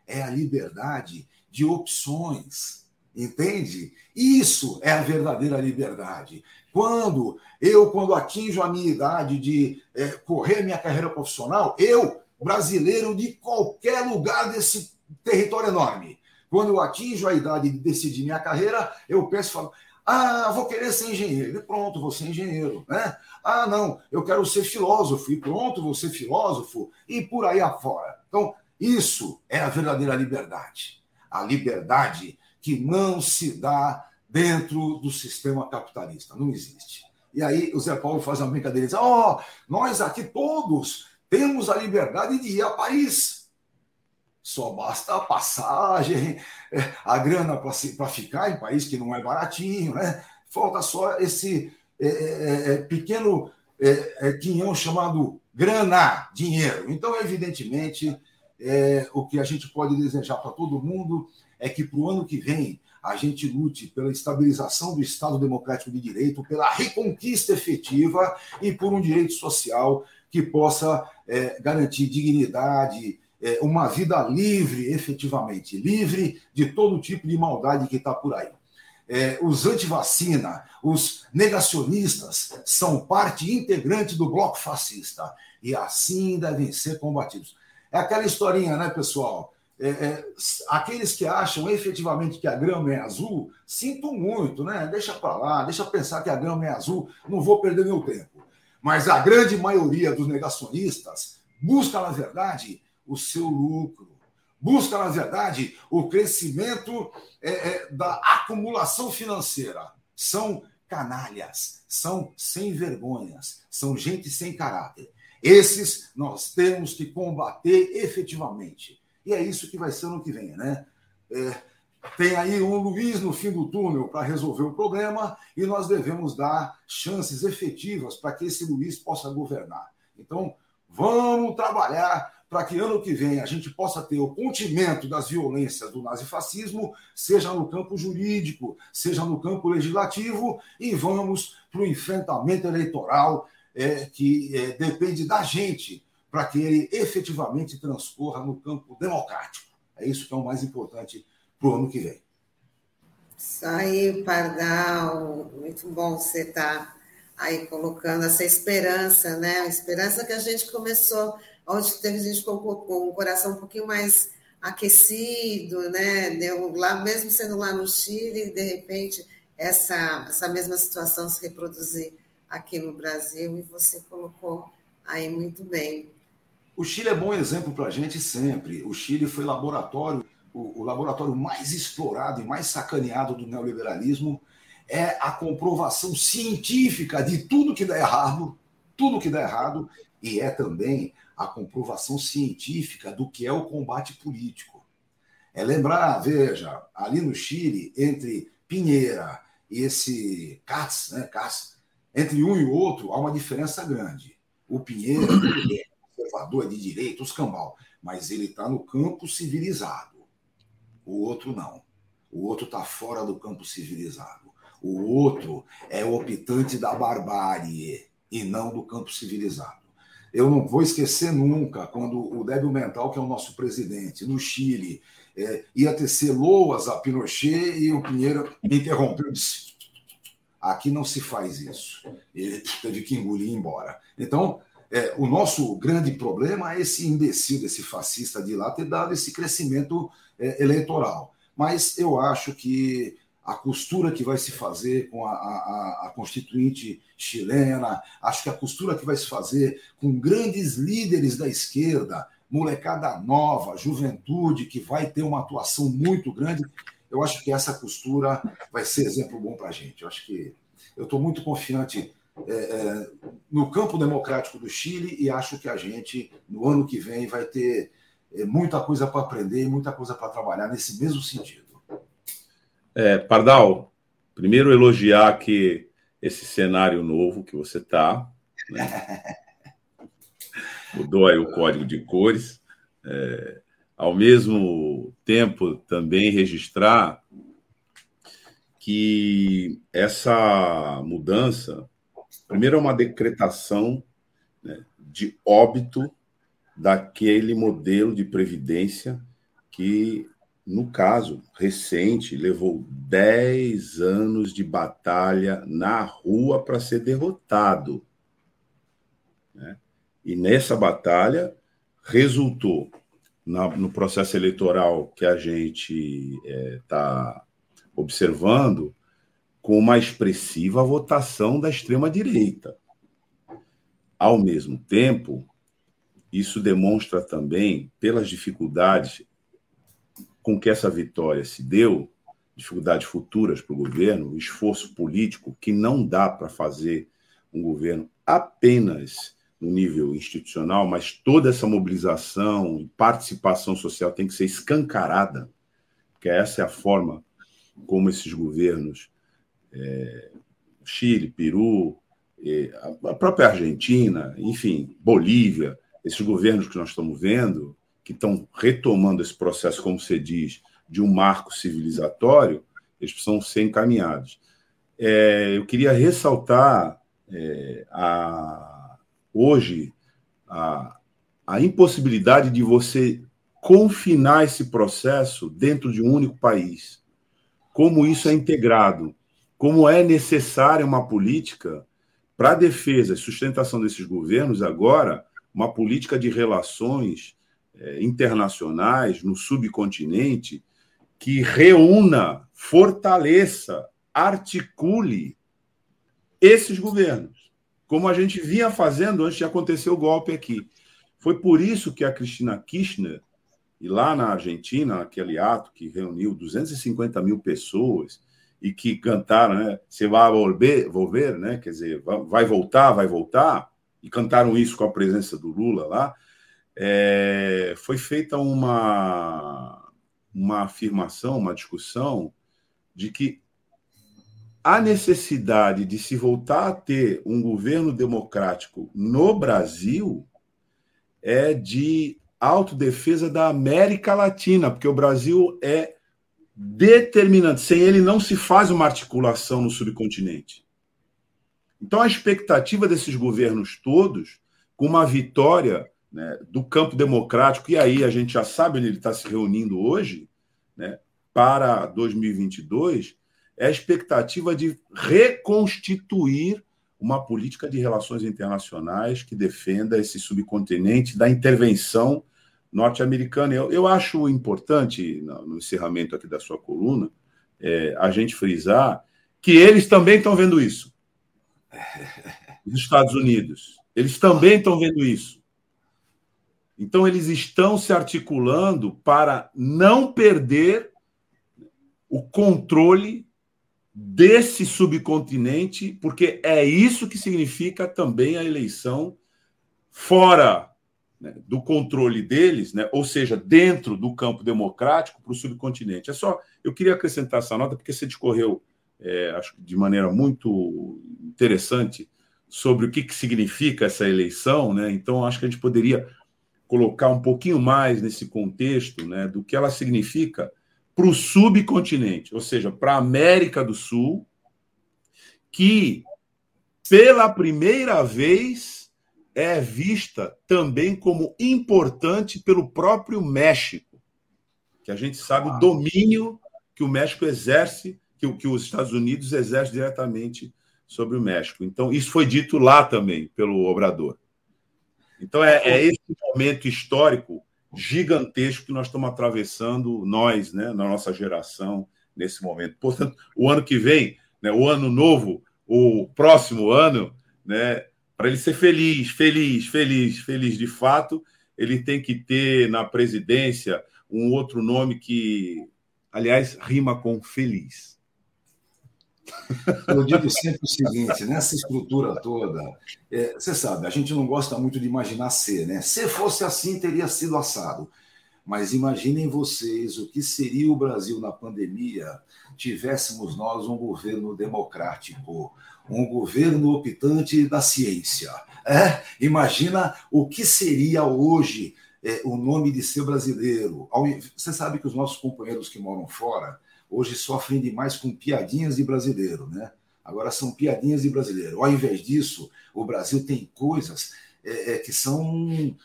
É a liberdade de opções, entende? Isso é a verdadeira liberdade. Quando eu, quando atinjo a minha idade de é, correr minha carreira profissional, eu, brasileiro de qualquer lugar desse território enorme, quando eu atinjo a idade de decidir minha carreira, eu penso falo: ah, vou querer ser engenheiro. E pronto, vou ser engenheiro. Né? Ah, não, eu quero ser filósofo. E pronto, vou ser filósofo. E por aí afora. Então, isso é a verdadeira liberdade. A liberdade que não se dá dentro do sistema capitalista. Não existe. E aí o Zé Paulo faz uma brincadeira e diz: Ó, oh, nós aqui todos temos a liberdade de ir a Paris. Só basta a passagem, é, a grana para ficar em país que não é baratinho, né? Falta só esse é, é, é pequeno é, é, quinhão chamado grana, dinheiro. Então, evidentemente, o que a gente pode desejar para todo mundo é que para o ano que vem a gente lute pela estabilização do Estado Democrático de Direito, pela reconquista efetiva e por um direito social que possa é, garantir dignidade, é, uma vida livre, efetivamente, livre de todo tipo de maldade que está por aí. É, os antivacina, os negacionistas são parte integrante do bloco fascista e assim devem ser combatidos. É aquela historinha, né, pessoal? É, é, aqueles que acham efetivamente que a grama é azul, sinto muito, né? Deixa para lá, deixa pensar que a grama é azul, não vou perder meu tempo. Mas a grande maioria dos negacionistas busca, na verdade, o seu lucro. Busca, na verdade, o crescimento é, é, da acumulação financeira. São canalhas, são sem vergonhas, são gente sem caráter. Esses nós temos que combater efetivamente. E é isso que vai ser no que vem, né? É, tem aí um Luiz no fim do túnel para resolver o problema e nós devemos dar chances efetivas para que esse Luiz possa governar. Então, vamos trabalhar para que ano que vem a gente possa ter o contimento das violências do nazifascismo, seja no campo jurídico, seja no campo legislativo, e vamos para o enfrentamento eleitoral é, que é, depende da gente para que ele efetivamente transcorra no campo democrático. É isso que é o mais importante para o ano que vem. Isso aí, Pardal, muito bom você estar tá aí colocando essa esperança, né? A esperança que a gente começou onde teve gente com, com o coração um pouquinho mais aquecido, né? Deu lá, mesmo sendo lá no Chile, de repente essa, essa mesma situação se reproduzir aqui no Brasil, e você colocou aí muito bem. O Chile é bom exemplo para a gente sempre. O Chile foi laboratório, o, o laboratório mais explorado e mais sacaneado do neoliberalismo. É a comprovação científica de tudo que dá errado, tudo que dá errado, e é também a comprovação científica do que é o combate político. É lembrar, veja, ali no Chile, entre Pinheira e esse Katz, né, Katz, entre um e o outro há uma diferença grande. O Pinheira é conservador, é de direita, os cambal, mas ele está no campo civilizado. O outro não. O outro está fora do campo civilizado. O outro é optante da barbárie e não do campo civilizado. Eu não vou esquecer nunca quando o débil mental, que é o nosso presidente, no Chile, é, ia tecer loas a Pinochet e o Pinheiro me interrompeu e disse: aqui não se faz isso. Ele teve que engolir e ir embora. Então, é, o nosso grande problema é esse imbecil, esse fascista de lá ter dado esse crescimento é, eleitoral. Mas eu acho que a costura que vai se fazer com a, a, a, constituinte chilena, acho que a costura que vai se fazer com grandes líderes da esquerda, molecada nova, juventude, que vai ter uma atuação muito grande, eu acho que essa costura vai ser exemplo bom para a gente. Eu acho que eu estou muito confiante é, é, no campo democrático do Chile e acho que a gente, no ano que vem, vai ter é, muita coisa para aprender e muita coisa para trabalhar nesse mesmo sentido. É, Pardal, primeiro elogiar que esse cenário novo que você está. Né? Mudou aí o código de cores. É, ao mesmo tempo, também registrar que essa mudança, primeiro, é uma decretação né, de óbito daquele modelo de previdência que, no caso recente, levou 10 anos de batalha na rua para ser derrotado. Né? E nessa batalha resultou na, no processo eleitoral que a gente está é, observando com uma expressiva votação da extrema-direita. Ao mesmo tempo, isso demonstra também, pelas dificuldades com que essa vitória se deu, dificuldades futuras para o governo, esforço político que não dá para fazer um governo apenas no nível institucional, mas toda essa mobilização e participação social tem que ser escancarada, porque essa é a forma como esses governos, é, Chile, Peru, é, a própria Argentina, enfim, Bolívia, esses governos que nós estamos vendo, que estão retomando esse processo, como você diz, de um marco civilizatório, eles precisam ser encaminhados. É, eu queria ressaltar é, a, hoje a, a impossibilidade de você confinar esse processo dentro de um único país. Como isso é integrado, como é necessária uma política para a defesa e sustentação desses governos agora uma política de relações é, internacionais no subcontinente que reúna, fortaleça, articule esses governos, como a gente vinha fazendo antes de acontecer o golpe aqui. Foi por isso que a Cristina Kirchner, e lá na Argentina, aquele ato que reuniu 250 mil pessoas e que cantaram, né? Você vai volver, volver, né? Quer dizer, vai voltar, vai voltar e cantaram isso com a presença do Lula lá, é, foi feita uma, uma afirmação, uma discussão de que a necessidade de se voltar a ter um governo democrático no Brasil é de autodefesa da América Latina, porque o Brasil é determinante. Sem ele não se faz uma articulação no subcontinente. Então, a expectativa desses governos todos, com uma vitória né, do campo democrático, e aí a gente já sabe onde ele está se reunindo hoje, né, para 2022, é a expectativa de reconstituir uma política de relações internacionais que defenda esse subcontinente da intervenção norte-americana. Eu, eu acho importante, no encerramento aqui da sua coluna, é, a gente frisar que eles também estão vendo isso dos Estados Unidos. Eles também estão vendo isso. Então, eles estão se articulando para não perder o controle desse subcontinente, porque é isso que significa também a eleição fora né, do controle deles, né, ou seja, dentro do campo democrático para o subcontinente. É só, eu queria acrescentar essa nota porque você discorreu é, acho de maneira muito interessante sobre o que, que significa essa eleição, né? Então, acho que a gente poderia colocar um pouquinho mais nesse contexto né, do que ela significa para o subcontinente, ou seja, para a América do Sul, que pela primeira vez é vista também como importante pelo próprio México, que a gente sabe o domínio que o México exerce que, que os Estados Unidos exercem diretamente sobre o México. Então, isso foi dito lá também pelo Obrador. Então, é, é esse momento histórico gigantesco que nós estamos atravessando, nós, né, na nossa geração, nesse momento. Portanto, o ano que vem, né, o ano novo, o próximo ano, né, para ele ser feliz, feliz, feliz, feliz de fato, ele tem que ter na presidência um outro nome que, aliás, rima com feliz. Eu digo sempre o seguinte: nessa estrutura toda, é, você sabe, a gente não gosta muito de imaginar ser, né? Se fosse assim, teria sido assado. Mas imaginem vocês o que seria o Brasil na pandemia tivéssemos nós um governo democrático, um governo optante da ciência. É? Imagina o que seria hoje é, o nome de ser brasileiro. Você sabe que os nossos companheiros que moram fora, hoje sofrem demais com piadinhas de brasileiro, né? Agora são piadinhas de brasileiro. Ao invés disso, o Brasil tem coisas é, é, que são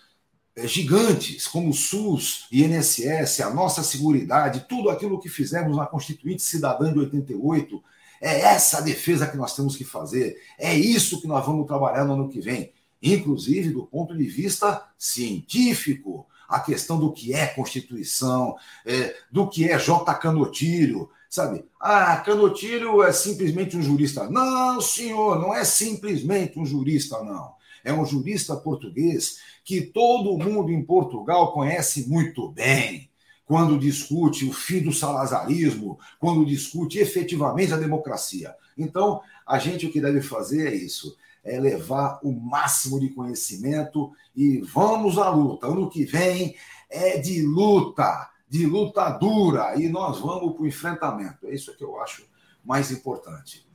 é, gigantes, como o SUS, INSS, a nossa seguridade, tudo aquilo que fizemos na Constituinte Cidadã de 88. É essa a defesa que nós temos que fazer. É isso que nós vamos trabalhar no ano que vem, inclusive do ponto de vista científico a questão do que é Constituição, é, do que é J. Canotilho, sabe? Ah, Canotilho é simplesmente um jurista. Não, senhor, não é simplesmente um jurista, não. É um jurista português que todo mundo em Portugal conhece muito bem quando discute o fim do salazarismo, quando discute efetivamente a democracia. Então, a gente o que deve fazer é isso: é levar o máximo de conhecimento e vamos à luta. Ano que vem é de luta, de luta dura, e nós vamos para o enfrentamento. É isso que eu acho mais importante.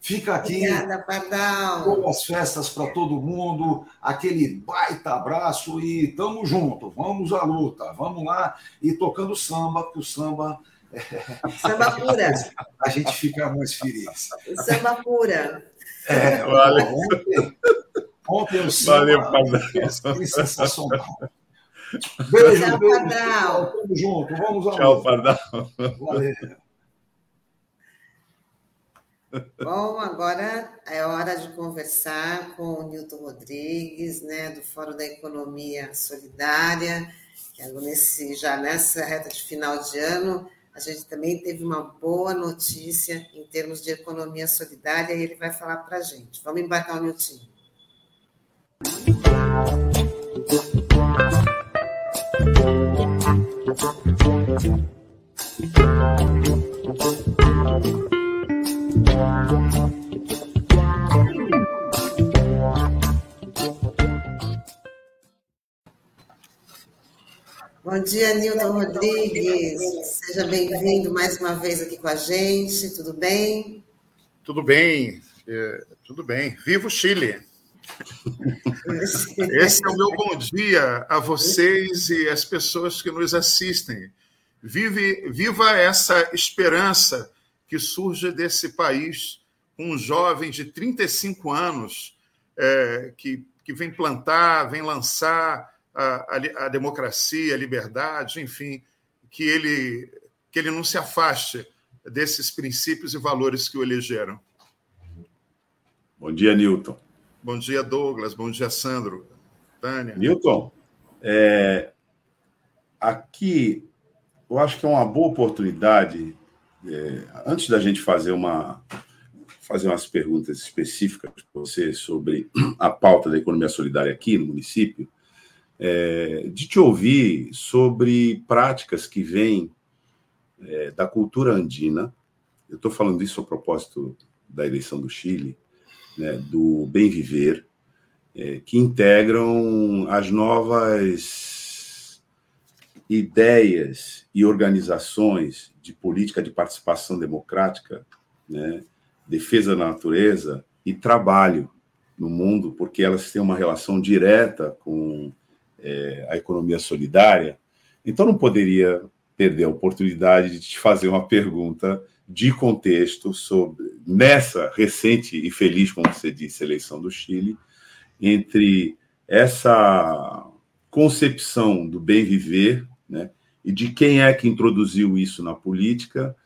Fica aqui. Obrigada, Pardal. Boas festas para todo mundo, aquele baita abraço e tamo junto. Vamos à luta, vamos lá e tocando samba, porque o samba. Samba pura. A gente fica mais feliz. Samba pura. É, vale. Ontem, ontem o Valeu, Pardal. sensacional. Beijo, Tchau, beijo. Pardal. Tamo junto, vamos à Tchau, Pardal. Valeu. Bom, agora é hora de conversar com o Nilton Rodrigues, né, do Fórum da Economia Solidária, que nesse, já nessa reta de final de ano gente também teve uma boa notícia em termos de economia solidária e ele vai falar para a gente. Vamos embarcar o Nilton. Bom dia, Nilton Rodrigues. Seja bem-vindo mais uma vez aqui com a gente. Tudo bem? Tudo bem, é, tudo bem. Viva o Chile! Esse é o meu bom dia a vocês e as pessoas que nos assistem. Vive, viva essa esperança que surge desse país, um jovem de 35 anos é, que, que vem plantar, vem lançar a, a, a democracia, a liberdade, enfim, que ele, que ele não se afaste desses princípios e valores que o elegeram. Bom dia, Newton. Bom dia, Douglas. Bom dia, Sandro. Tânia. Newton, é, aqui eu acho que é uma boa oportunidade, é, antes da gente fazer uma fazer umas perguntas específicas para você sobre a pauta da economia solidária aqui no município, é, de te ouvir sobre práticas que vêm é, da cultura andina. Eu estou falando isso a propósito da eleição do Chile, né, do bem viver, é, que integram as novas ideias e organizações de política de participação democrática, né, defesa da natureza e trabalho no mundo, porque elas têm uma relação direta com é, a economia solidária, então não poderia perder a oportunidade de te fazer uma pergunta de contexto sobre nessa recente e feliz, como você disse, eleição do Chile, entre essa concepção do bem viver, né, e de quem é que introduziu isso na política,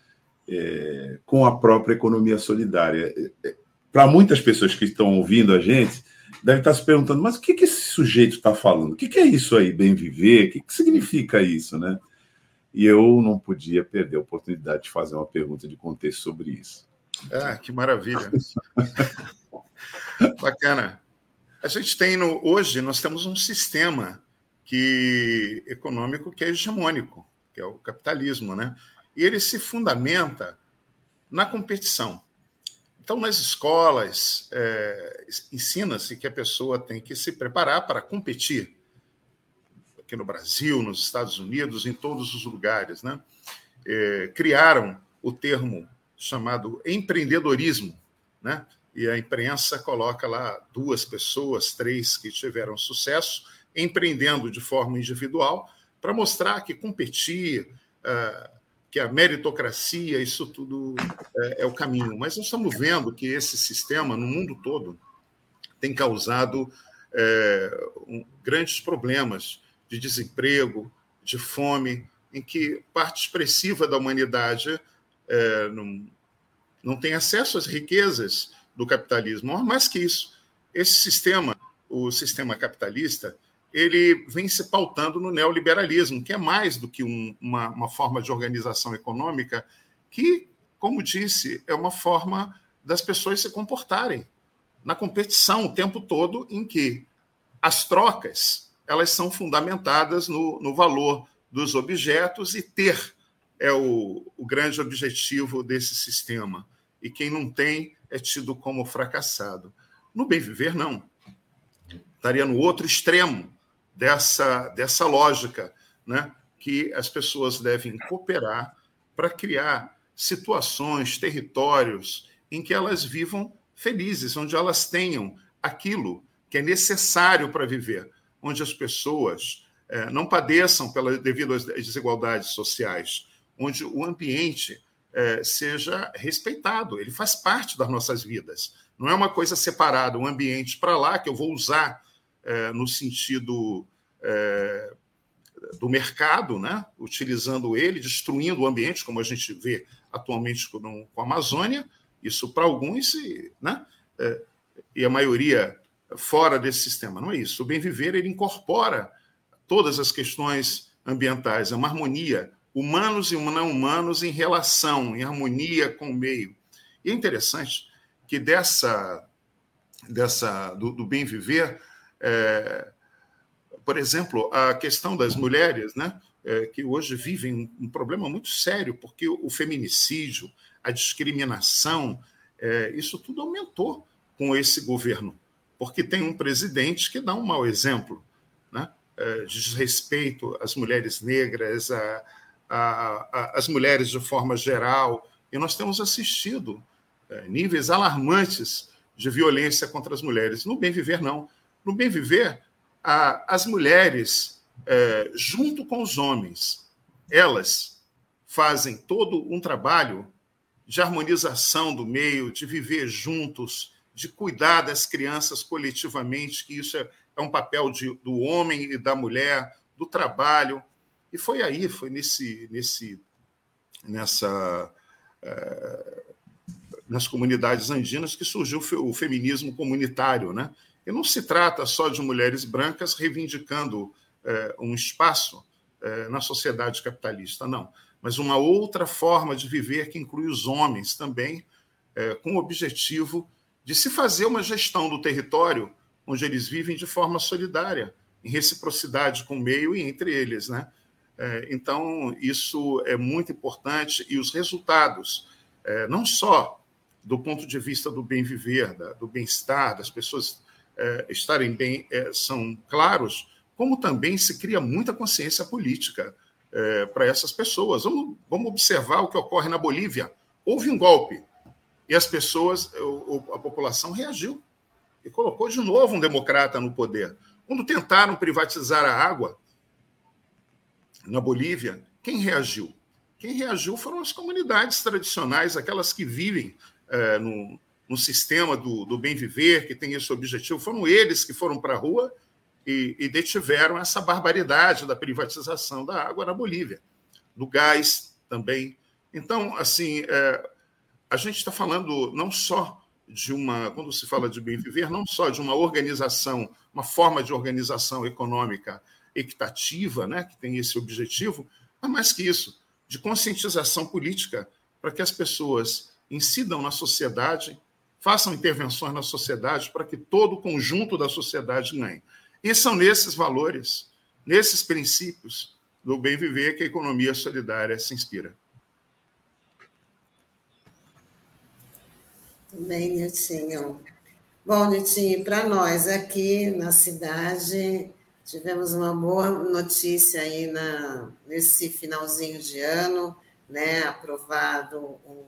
é, com a própria economia solidária. É, é, Para muitas pessoas que estão ouvindo a gente, deve estar se perguntando, mas o que, que esse sujeito está falando? O que, que, é isso aí, bem viver? O que, que significa isso, né? E eu não podia perder a oportunidade de fazer uma pergunta de contexto sobre isso. Ah, que maravilha. Bacana. A gente tem no, hoje nós temos um sistema que econômico que é hegemônico, que é o capitalismo, né? E ele se fundamenta na competição. Então, nas escolas, é, ensina-se que a pessoa tem que se preparar para competir. Aqui no Brasil, nos Estados Unidos, em todos os lugares. Né? É, criaram o termo chamado empreendedorismo. Né? E a imprensa coloca lá duas pessoas, três que tiveram sucesso, empreendendo de forma individual, para mostrar que competir, uh, que a meritocracia, isso tudo é, é, o caminho. Mas nós estamos vendo que esse sistema, no mundo todo, tem causado é, um, grandes problemas de desemprego, de fome, em que parte expressiva da humanidade é, não, não tem acesso às riquezas do capitalismo. Mais que isso, esse sistema, o sistema capitalista, ele vem se pautando no neoliberalismo, que é mais do que um, uma, uma forma de organização econômica, que, como disse, é uma forma das pessoas se comportarem na competição o tempo todo, em que as trocas elas são fundamentadas no, no valor dos objetos e ter é o, o grande objetivo desse sistema. E quem não tem é tido como fracassado. No bem viver, não. Estaria no outro extremo dessa, dessa lógica, né? que as pessoas devem cooperar para criar situações, territórios em que elas vivam felizes, onde elas tenham aquilo que é necessário para viver, onde as pessoas é, não padeçam pela, devido às desigualdades sociais, onde o ambiente é, seja respeitado, ele faz parte das nossas vidas. Não é uma coisa separada, um ambiente para lá que eu vou usar é, no sentido é, do mercado, né? utilizando ele, destruindo o ambiente, como a gente vê atualmente com, a Amazônia. Isso para alguns, né? É, e a maioria fora desse sistema. Não é isso. O bem viver ele incorpora todas as questões ambientais, é uma harmonia, humanos e não humanos em relação, em harmonia com o meio. E é interessante que dessa, dessa do, do bem viver, é, por exemplo, a questão das mulheres, né, é, que hoje vivem um, problema muito sério, porque o, feminicídio, a discriminação, é, isso tudo aumentou com esse governo, porque tem um presidente que dá um mau exemplo, né, é, de desrespeito às mulheres negras, a, a, a, às mulheres de forma geral, e nós temos assistido é, níveis alarmantes de violência contra as mulheres. No bem viver, não. No bem viver, a, as mulheres, é, junto com os homens, elas fazem todo um trabalho de harmonização do meio, de viver juntos, de cuidar das crianças coletivamente, que isso é, é um papel de, do homem e da mulher, do trabalho. E foi aí, foi nesse, nesse, nessa, é, nas comunidades andinas que surgiu o feminismo comunitário, né? E não se trata só de mulheres brancas reivindicando é, um espaço é, na sociedade capitalista, não, mas uma outra forma de viver que inclui os homens também, é, com o objetivo de se fazer uma gestão do território onde eles vivem de forma solidária, em reciprocidade com o meio e entre eles, né? Então, isso é muito importante e os resultados, não só do ponto de vista do bem viver, do bem-estar, das pessoas é, estarem bem é, são claros, como também se cria muita consciência política é, para essas pessoas. Vamos, vamos observar o que ocorre na Bolívia. Houve um golpe e as pessoas, a população reagiu e colocou de novo um democrata no poder. Quando tentaram privatizar a água na Bolívia, quem reagiu? Quem reagiu foram as comunidades tradicionais, aquelas que vivem é, no, no sistema do, do bem viver, que tem esse objetivo, foram eles que foram para a rua e, e, detiveram essa barbaridade da privatização da água na Bolívia, do gás também. Então, assim, é, a gente está falando não só de uma, quando se fala de bem viver, não só de uma organização, uma forma de organização econômica equitativa, né, que tem esse objetivo, mas mais que isso, de conscientização política para que as pessoas incidam na sociedade façam intervenções na sociedade para que todo o conjunto da sociedade ganhe. E são nesses valores, nesses princípios do bem viver que a economia solidária se inspira. Bem, Netinho. Bom, Netinho, para nós aqui na cidade, tivemos uma boa notícia aí na, nesse finalzinho de ano, né, aprovado um,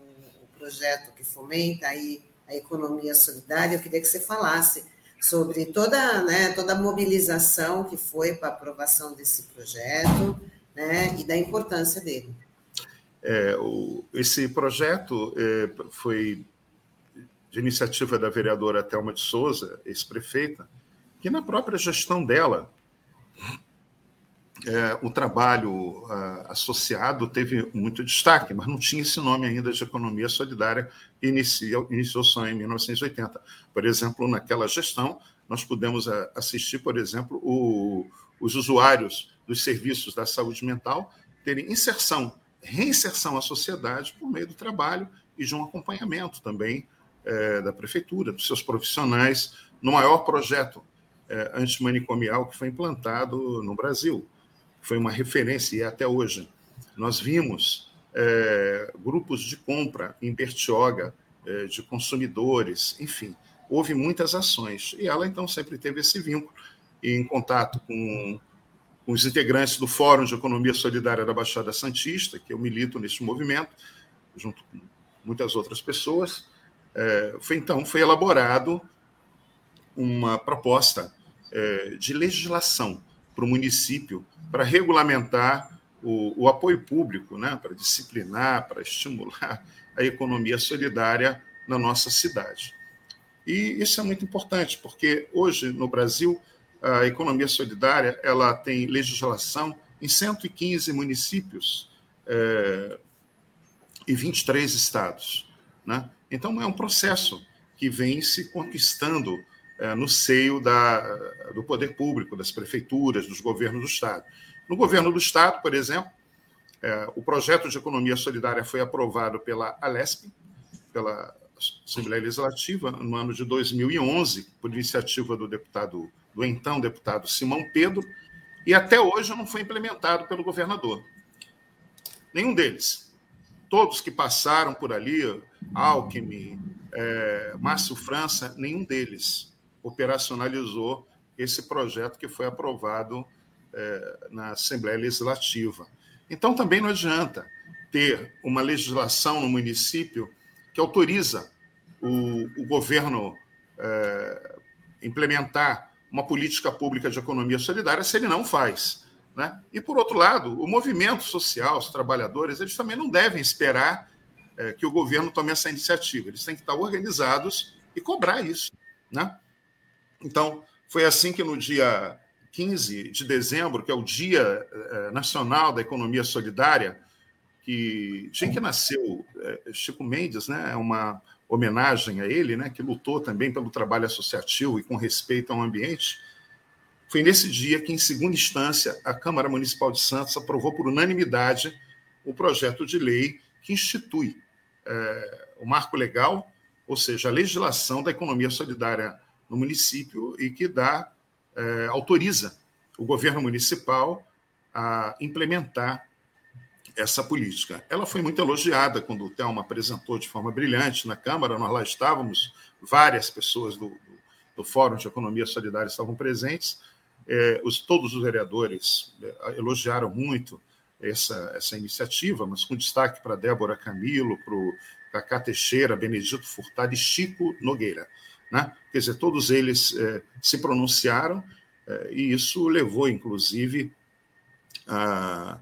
projeto que fomenta aí a economia solidária, eu queria que você falasse sobre toda, né, toda a mobilização que foi para a aprovação desse projeto né, e da importância dele. É, o, esse projeto é, foi de iniciativa da vereadora Thelma de Souza, ex-prefeita, que na própria gestão dela, é, o trabalho a, associado teve muito destaque, mas não tinha esse nome ainda de economia solidária, iniciou, iniciou só em 1980. Por exemplo, naquela gestão, nós pudemos a, assistir, por exemplo, o, os usuários dos serviços da saúde mental terem inserção, reinserção à sociedade por meio do trabalho e de um acompanhamento também é, da prefeitura, dos seus profissionais, no maior projeto é, antimanicomial que foi implantado no Brasil. Foi uma referência e é até hoje. Nós vimos é, grupos de compra em Bertioga, é, de consumidores, enfim, houve muitas ações. E ela, então, sempre teve esse vínculo em contato com com os integrantes do Fórum de Economia Solidária da Baixada Santista, que eu milito neste movimento, junto com muitas outras pessoas. É, foi então foi elaborado uma proposta é, de legislação para o município para regulamentar o, o apoio público, né, para disciplinar, para estimular a economia solidária na nossa cidade. E isso é muito importante, porque hoje no Brasil a economia solidária ela tem legislação em 115 municípios é, e 23 estados. Né? Então, é um processo que vem se conquistando no seio da, do poder público, das prefeituras, dos governos do Estado. No governo do Estado, por exemplo, é, o projeto de economia solidária foi aprovado pela Alesp, pela Assembleia Legislativa, no ano de 2011, por iniciativa do deputado do então deputado Simão Pedro, e até hoje não foi implementado pelo governador. Nenhum deles. Todos que passaram por ali, Alckmin, é, Márcio França, nenhum deles operacionalizou esse projeto que foi aprovado é, na Assembleia Legislativa. Então, também não adianta ter uma legislação no município que autoriza o, o governo é, implementar uma política pública de economia solidária se ele não faz. Né? E, por outro lado, o movimento social, os trabalhadores, eles também não devem esperar é, que o governo tome essa iniciativa. Eles têm que estar organizados e cobrar isso. Né? Então, foi assim que no dia 15 de dezembro, que é o Dia é, Nacional da Economia Solidária, que tinha que nasceu é, Chico Mendes, né? É uma homenagem a ele, né, que lutou também pelo trabalho associativo e com respeito ao ambiente, foi nesse dia que, em segunda instância, a Câmara Municipal de Santos aprovou por unanimidade o projeto de lei que institui é, o marco legal, ou seja, a legislação da economia solidária no município e que dá, é, autoriza o governo municipal a implementar essa política. Ela foi muito elogiada quando o Thelma apresentou de forma brilhante na Câmara, nós lá estávamos, várias pessoas do, do, do Fórum de Economia Solidária estavam presentes, é, os, todos os vereadores é, elogiaram muito essa, essa iniciativa, mas com destaque para Débora Camilo, para Cacá Teixeira, Benedito Furtado e Chico Nogueira. Né? Quer dizer, todos eles é, se pronunciaram é, e isso levou, inclusive, a,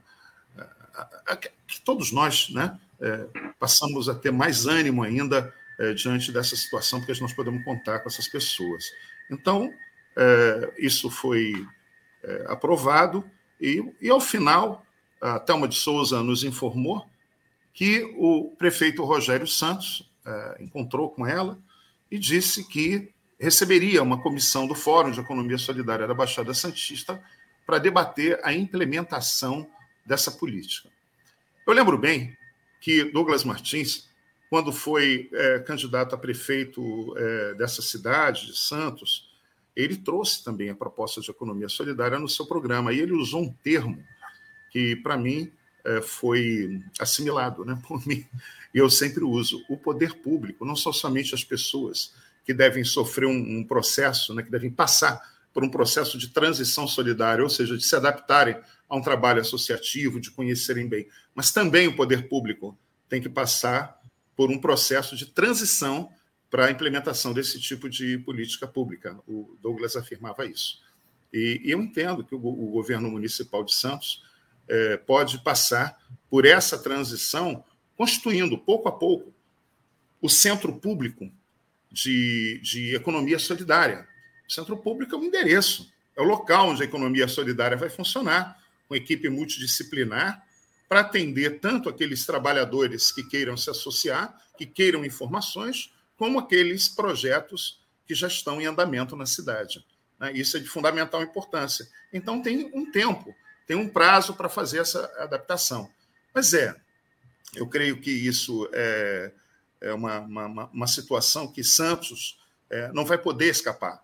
que todos nós né, é, passamos a ter mais ânimo ainda diante dessa situação, porque nós podemos contar com essas pessoas. Então, isso foi aprovado, e, e ao final, a Thelma de Souza nos informou que o prefeito Rogério Santos encontrou com ela e disse que receberia uma comissão do Fórum de Economia Solidária da Baixada Santista para debater a implementação dessa política. Eu lembro bem que Douglas Martins, quando foi é, candidato a prefeito é, dessa cidade, de Santos, ele trouxe também a proposta de economia solidária no seu programa. E ele usou um termo que, para mim, é, foi assimilado né, por mim. E eu sempre uso: o poder público, não são somente as pessoas que devem sofrer um, um processo, né, que devem passar por um processo de transição solidária, ou seja, de se adaptarem a um trabalho associativo, de conhecerem bem. Mas também o poder público tem que passar por um processo de transição para a implementação desse tipo de política pública. O Douglas afirmava isso. E, eu entendo que o, governo municipal de Santos é, pode passar por essa transição, constituindo, pouco a pouco, o centro público de, de economia solidária. O centro público é o endereço, é o local onde a economia solidária vai funcionar, com equipe multidisciplinar, para atender tanto aqueles trabalhadores que queiram se associar, que queiram informações, como aqueles projetos que já estão em andamento na cidade. Né? Isso é de fundamental importância. Então, tem um tempo, tem um prazo para fazer essa adaptação. Mas é, eu creio que isso é, é uma, uma, uma situação que Santos é, não vai poder escapar,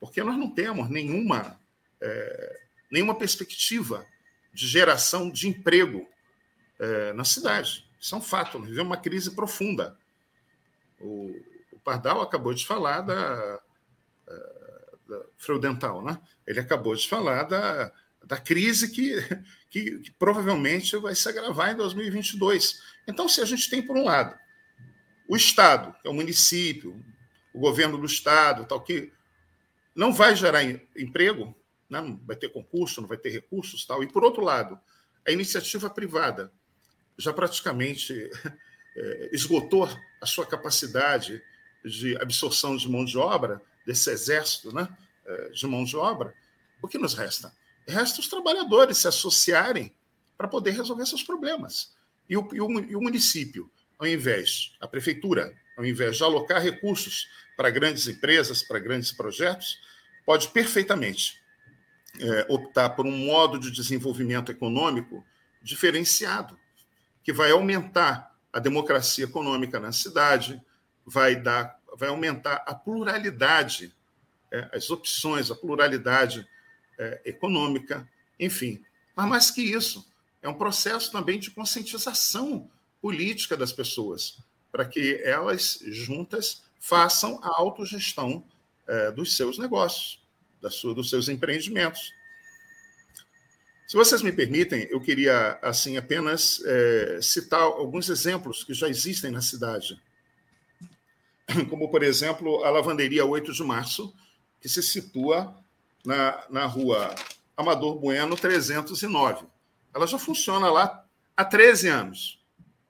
porque nós não temos nenhuma, é, nenhuma perspectiva de geração de emprego é, na cidade. Isso é um fato, nós vivemos uma crise profunda. O, o Pardal acabou de falar da, da Freudental, né? ele acabou de falar da, da crise que, que, que, provavelmente vai se agravar em 2022. Então, se a gente tem, por um lado, o Estado, que é o município, o governo do Estado, tal, que não vai gerar emprego, né? não vai ter concurso, não vai ter recursos, tal, e, por outro lado, a iniciativa privada já praticamente é, esgotou a sua capacidade de absorção de mão de obra, desse exército né, é, de mão de obra, o que nos resta? Resta os trabalhadores se associarem para poder resolver seus problemas. E o, e, o, e o município, ao invés, a prefeitura, ao invés de alocar recursos para grandes empresas, para grandes projetos, pode perfeitamente é, optar por um modo de desenvolvimento econômico diferenciado, que vai aumentar a democracia econômica na cidade, vai dar, vai aumentar a pluralidade, é, as opções, a pluralidade é, econômica, enfim. Mas mais que isso, é um processo também de conscientização política das pessoas, para que elas juntas façam a autogestão é, dos seus negócios, da sua, dos seus empreendimentos. Se vocês me permitem, eu queria assim apenas é, citar alguns exemplos que já existem na cidade, como por exemplo a lavanderia 8 de março, que se situa na, na rua Amador Bueno 309. Ela já funciona lá há 13 anos.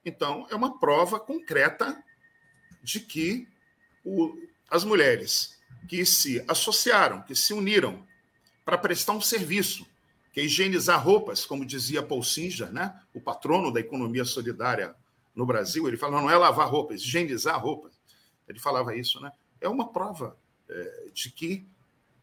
Então, é uma prova concreta de que o, as mulheres que se associaram, que se uniram para prestar um serviço que é higienizar roupas, como dizia Paul Singer, né? o patrono da economia solidária no Brasil. Ele falava, não é lavar roupas, higienizar roupas. Ele falava isso. Né? É uma prova é, de que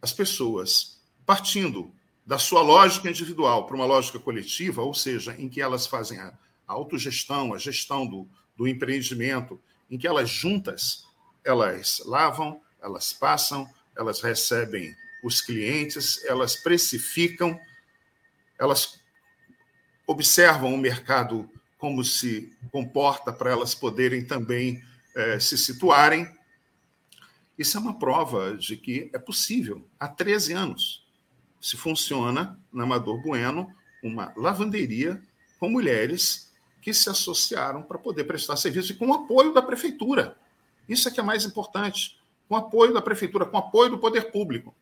as pessoas, partindo da sua lógica individual para uma lógica coletiva, ou seja, em que elas fazem a, autogestão, a gestão do, do empreendimento, em que elas juntas, elas lavam, elas passam, elas recebem os clientes, elas precificam, elas observam o mercado como se comporta para elas poderem também é, se situarem. Isso é uma prova de que é possível. Há 13 anos se funciona na Amador Bueno uma lavanderia com mulheres que se associaram para poder prestar serviço e com o apoio da prefeitura. Isso é que é mais importante. Com apoio da prefeitura, com apoio do poder público.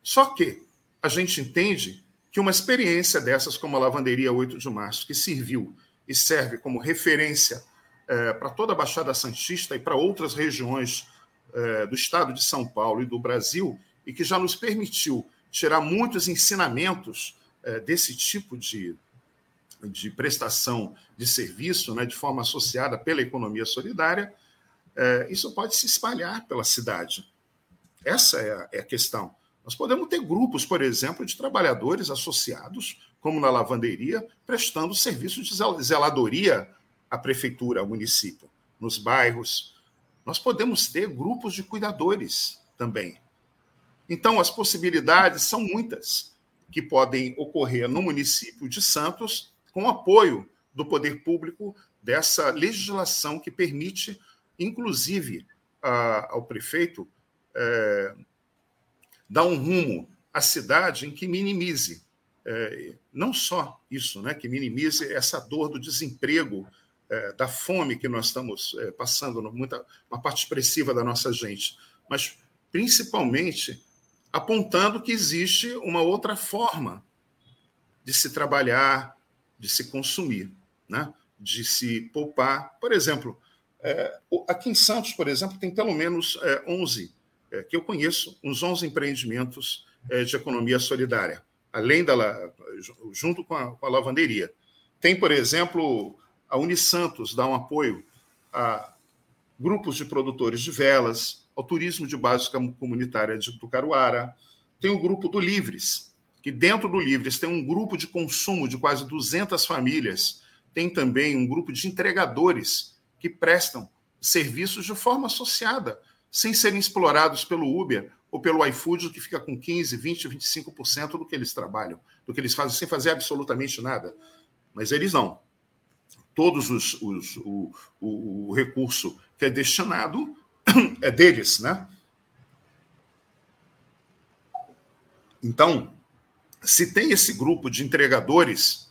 Só que a gente entende que uma experiência dessas, como a Lavanderia 8 de Março, que serviu e serve como referência é, para toda a Baixada Santista e para outras regiões é, do estado de São Paulo e do Brasil, e que já nos permitiu tirar muitos ensinamentos é, desse tipo de, de prestação de serviço, né, de forma associada pela economia solidária, é, isso pode se espalhar pela cidade. Essa é a, questão. Nós podemos ter grupos, por exemplo, de trabalhadores associados, como na lavanderia, prestando serviço de zeladoria à prefeitura, ao município, nos bairros. Nós podemos ter grupos de cuidadores também. Então, as possibilidades são muitas que podem ocorrer no município de Santos, com apoio do poder público dessa legislação que permite, inclusive, ao prefeito é, dar um rumo à cidade em que minimize é, não só isso, né, que minimize essa dor do desemprego, é, da fome que nós estamos é, passando, muita, uma parte expressiva da nossa gente, mas principalmente apontando que existe uma outra forma de se trabalhar, de se consumir, né? de se poupar. Por exemplo, é, aqui em Santos, por exemplo, tem pelo menos é, 11, é, que eu conheço, uns 11 empreendimentos é, de economia solidária, além da junto com a, com a lavanderia. Tem, por exemplo, a Unisantos dá um apoio a grupos de produtores de velas, ao turismo de base comunitária de Tucaruara. Tem o grupo do Livres, que dentro do Livres tem um grupo de consumo de quase 200 famílias. Tem também um grupo de entregadores que prestam serviços de forma associada, sem serem explorados pelo Uber ou pelo iFood, que fica com 15, 20, 25% do que eles trabalham, do que eles fazem, sem fazer absolutamente nada. Mas eles não. Todos os, os o, o, o recurso que é destinado é deles, né? Então, se tem esse grupo de entregadores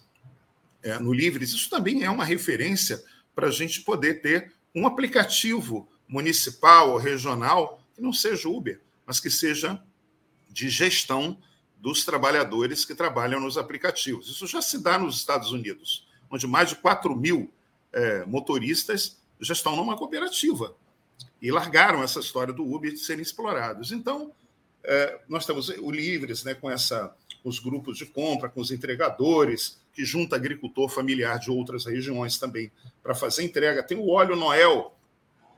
é, no Livres, isso também é uma referência para a gente poder ter um aplicativo municipal ou regional que não seja Uber, mas que seja de gestão dos trabalhadores que trabalham nos aplicativos. Isso já se dá nos Estados Unidos, onde mais de 4 mil é, motoristas já estão numa cooperativa e largaram essa história do Uber de serem explorados. Então, é, nós temos o Livres, né, com essa, os grupos de compra, com os entregadores, que junta agricultor familiar de outras regiões também para fazer entrega. Tem o Óleo Noel,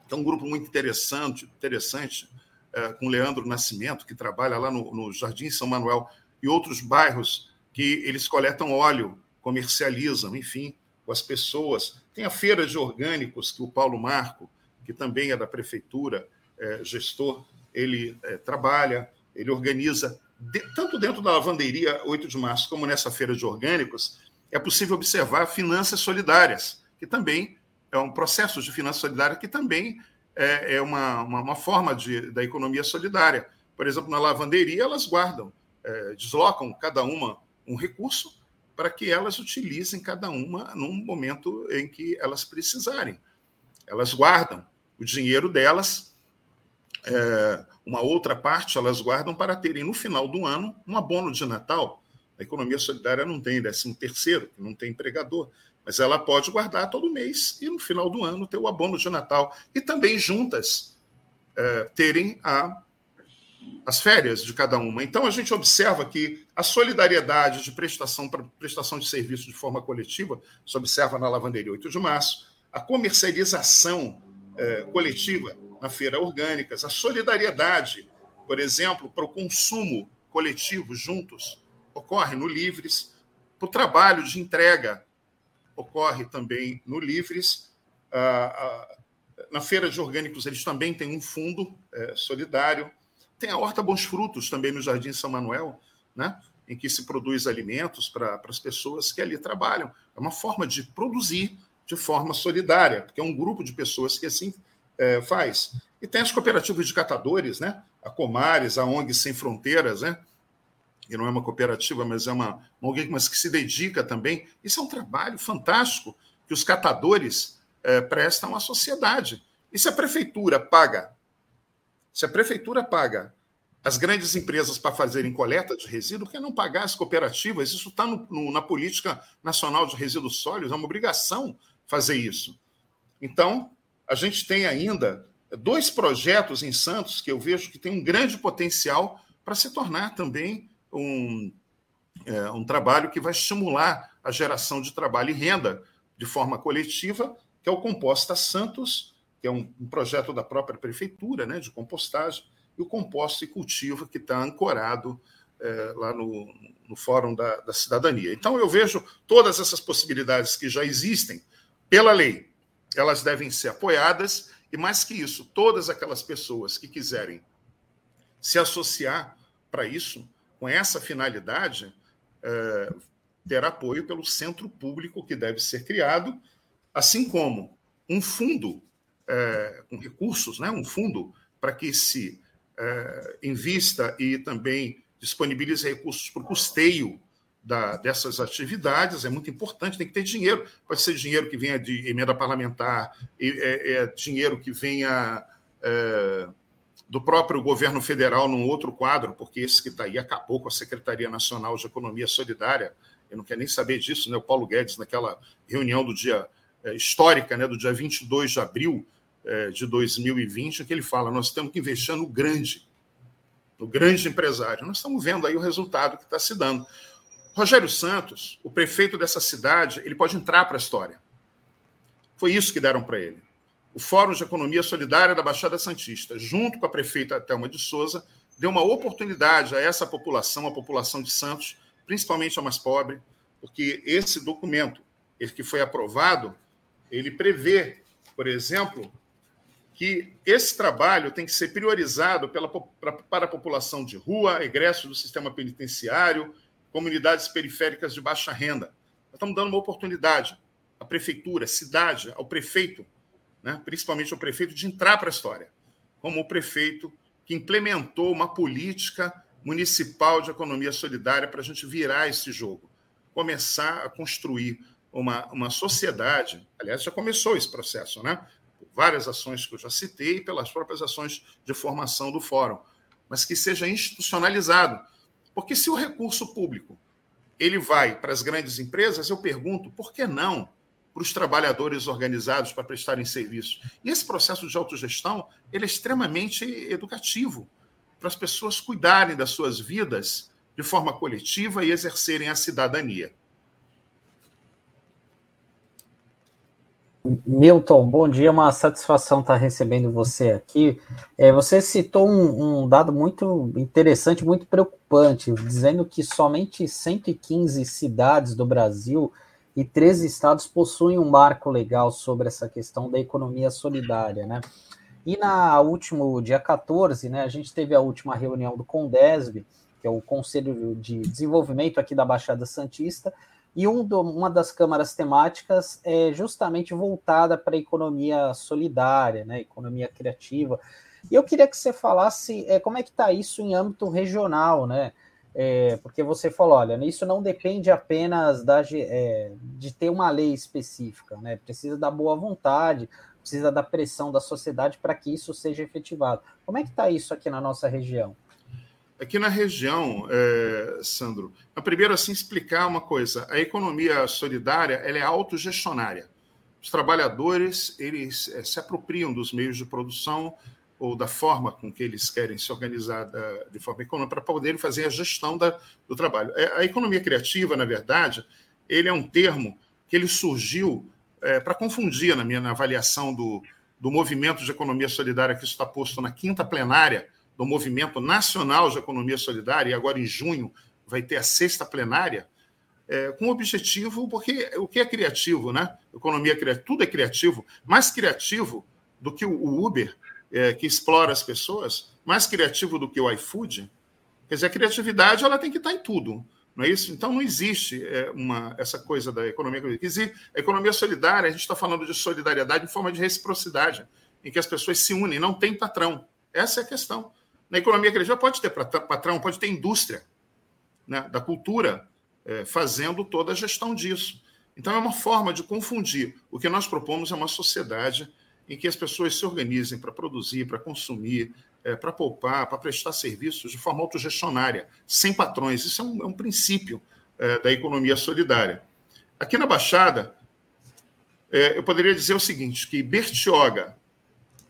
que é um grupo muito interessante, interessante é, com Leandro Nascimento, que trabalha lá no, no Jardim São Manuel, e outros bairros que eles coletam óleo, comercializam, enfim, com as pessoas. Tem a feira de orgânicos que o Paulo Marco, que também é da prefeitura, é, gestor, ele é, trabalha, ele organiza, de, tanto dentro da lavanderia 8 de março como nessa feira de orgânicos, é possível observar finanças solidárias, que também é um processo de finanças solidárias que também é, é uma, uma, uma, forma de, da economia solidária. Por exemplo, na lavanderia, elas guardam, é, deslocam cada uma um recurso para que elas utilizem cada uma num momento em que elas precisarem. Elas guardam o dinheiro delas, é, uma outra parte elas guardam para terem no final do ano um abono de Natal. A economia solidária não tem décimo terceiro, não tem empregador, mas ela pode guardar todo mês e no final do ano ter o abono de Natal. E também juntas é, terem a, as férias de cada uma. Então a gente observa que a solidariedade de prestação para prestação de serviço de forma coletiva se observa na lavanderia 8 de março, a comercialização é, coletiva na feira orgânicas, a solidariedade, por exemplo, para o consumo coletivo juntos, ocorre no Livres, para o trabalho de entrega ocorre também no Livres. Na Feira de Orgânicos, eles também têm um fundo é, solidário. Tem a Horta Bons Frutos também no Jardim São Manuel, né? em que se produz alimentos para as pessoas que ali trabalham. É uma forma de produzir de forma solidária, porque é um grupo de pessoas que assim é, faz. E tem as cooperativas de catadores, né? a Comares, a ONG Sem Fronteiras, né? que não é uma cooperativa, mas é uma, uma ONG mas que se dedica também. Isso é um trabalho fantástico que os catadores é, prestam à sociedade. E se a prefeitura paga, se a prefeitura paga as grandes empresas para fazerem coleta de resíduos, por que não pagar as cooperativas? Isso está na política nacional de resíduos sólidos, é uma obrigação fazer isso. Então, a gente tem ainda dois projetos em Santos que eu vejo que tem um grande potencial para se tornar também um, é, um trabalho que vai estimular a geração de trabalho e renda de forma coletiva, que é o Composta Santos, que é um, um projeto da própria prefeitura né, de compostagem, e o Composta e Cultiva, que está ancorado é, lá no, no Fórum da, da Cidadania. Então, eu vejo todas essas possibilidades que já existem pela lei, elas devem ser apoiadas, e mais que isso, todas aquelas pessoas que quiserem se associar para isso, com essa finalidade, é, ter apoio pelo centro público que deve ser criado, assim como um fundo é, com recursos, né, um fundo para que se é, invista e também disponibilize recursos para o custeio da, dessas atividades, é muito importante, tem que ter dinheiro. Pode ser dinheiro que venha de emenda parlamentar, é, é dinheiro que venha é, do próprio governo federal num outro quadro, porque esse que está aí acabou com a Secretaria Nacional de Economia Solidária, ele não quer nem saber disso, né? O Paulo Guedes, naquela reunião do dia é, histórica, né, do dia 22 de abril é, de 2020, que ele fala: nós temos que investir no grande, no grande empresário. Nós estamos vendo aí o resultado que está se dando. Rogério Santos, o prefeito dessa cidade, ele pode entrar para a história. Foi isso que deram para ele. O Fórum de Economia Solidária da Baixada Santista, junto com a prefeita Thelma de Souza, deu uma oportunidade a essa população, a população de Santos, principalmente a mais pobre, porque esse documento, ele que foi aprovado, ele prevê, por exemplo, que esse trabalho tem que ser priorizado pela, para a população de rua, egresso do sistema penitenciário, comunidades periféricas de baixa renda. Nós estamos dando uma oportunidade à prefeitura, à cidade, ao prefeito, né, principalmente ao prefeito, de entrar para a história, como o prefeito que implementou uma política municipal de economia solidária para a gente virar esse jogo, começar a construir uma, uma sociedade. Aliás, já começou esse processo, né? Várias ações que eu já citei, pelas próprias ações de formação do fórum, mas que seja institucionalizado. Porque se o recurso público ele vai para as grandes empresas, eu pergunto, por que não para os trabalhadores organizados para prestarem serviço? E esse processo de autogestão ele é extremamente educativo para as pessoas cuidarem das suas vidas de forma coletiva e exercerem a cidadania. Milton, bom dia, uma satisfação estar recebendo você aqui. É, você citou um, um, dado muito interessante, muito preocupante, dizendo que somente 115 cidades do Brasil e 13 estados possuem um marco legal sobre essa questão da economia solidária, né? E na último dia 14, né, a gente teve a última reunião do Condesb, que é o Conselho de Desenvolvimento aqui da Baixada Santista, e um do, uma das câmaras temáticas é justamente voltada para a economia solidária, né, economia criativa. E eu queria que você falasse é, como é que está isso em âmbito regional, né? É, porque você falou, olha, isso não depende apenas da, é, de ter uma lei específica, né? Precisa da boa vontade, precisa da pressão da sociedade para que isso seja efetivado. Como é que está isso aqui na nossa região? Aqui na região, é, Sandro, primeiro assim explicar uma coisa: a economia solidária ela é autogestionária. Os trabalhadores eles é, se apropriam dos meios de produção ou da forma com que eles querem se organizar da, de forma econômica para poderem fazer a gestão da, do trabalho. É, a economia criativa, na verdade, ele é um termo que ele surgiu é, para confundir na minha na avaliação do, do movimento de economia solidária que está posto na quinta plenária do Movimento Nacional de Economia Solidária, e agora em junho vai ter a sexta plenária, é, com o objetivo, porque o que é criativo, né? Economia criativa, tudo é criativo, mais criativo do que o Uber, é, que explora as pessoas, mais criativo do que o iFood. Quer dizer, a criatividade ela tem que estar em tudo. Não é isso? Então não existe é, uma, essa coisa da economia. Existe a economia solidária, a gente está falando de solidariedade em forma de reciprocidade, em que as pessoas se unem, não tem patrão. Essa é a questão. Na economia criativa pode ter patrão, pode ter indústria né, da cultura é, fazendo toda a gestão disso. Então é uma forma de confundir. O que nós propomos é uma sociedade em que as pessoas se organizem para produzir, para consumir, é, para poupar, para prestar serviços de forma autogestionária, sem patrões. Isso é um, é um princípio é, da economia solidária. Aqui na Baixada, é, eu poderia dizer o seguinte, que Bertioga,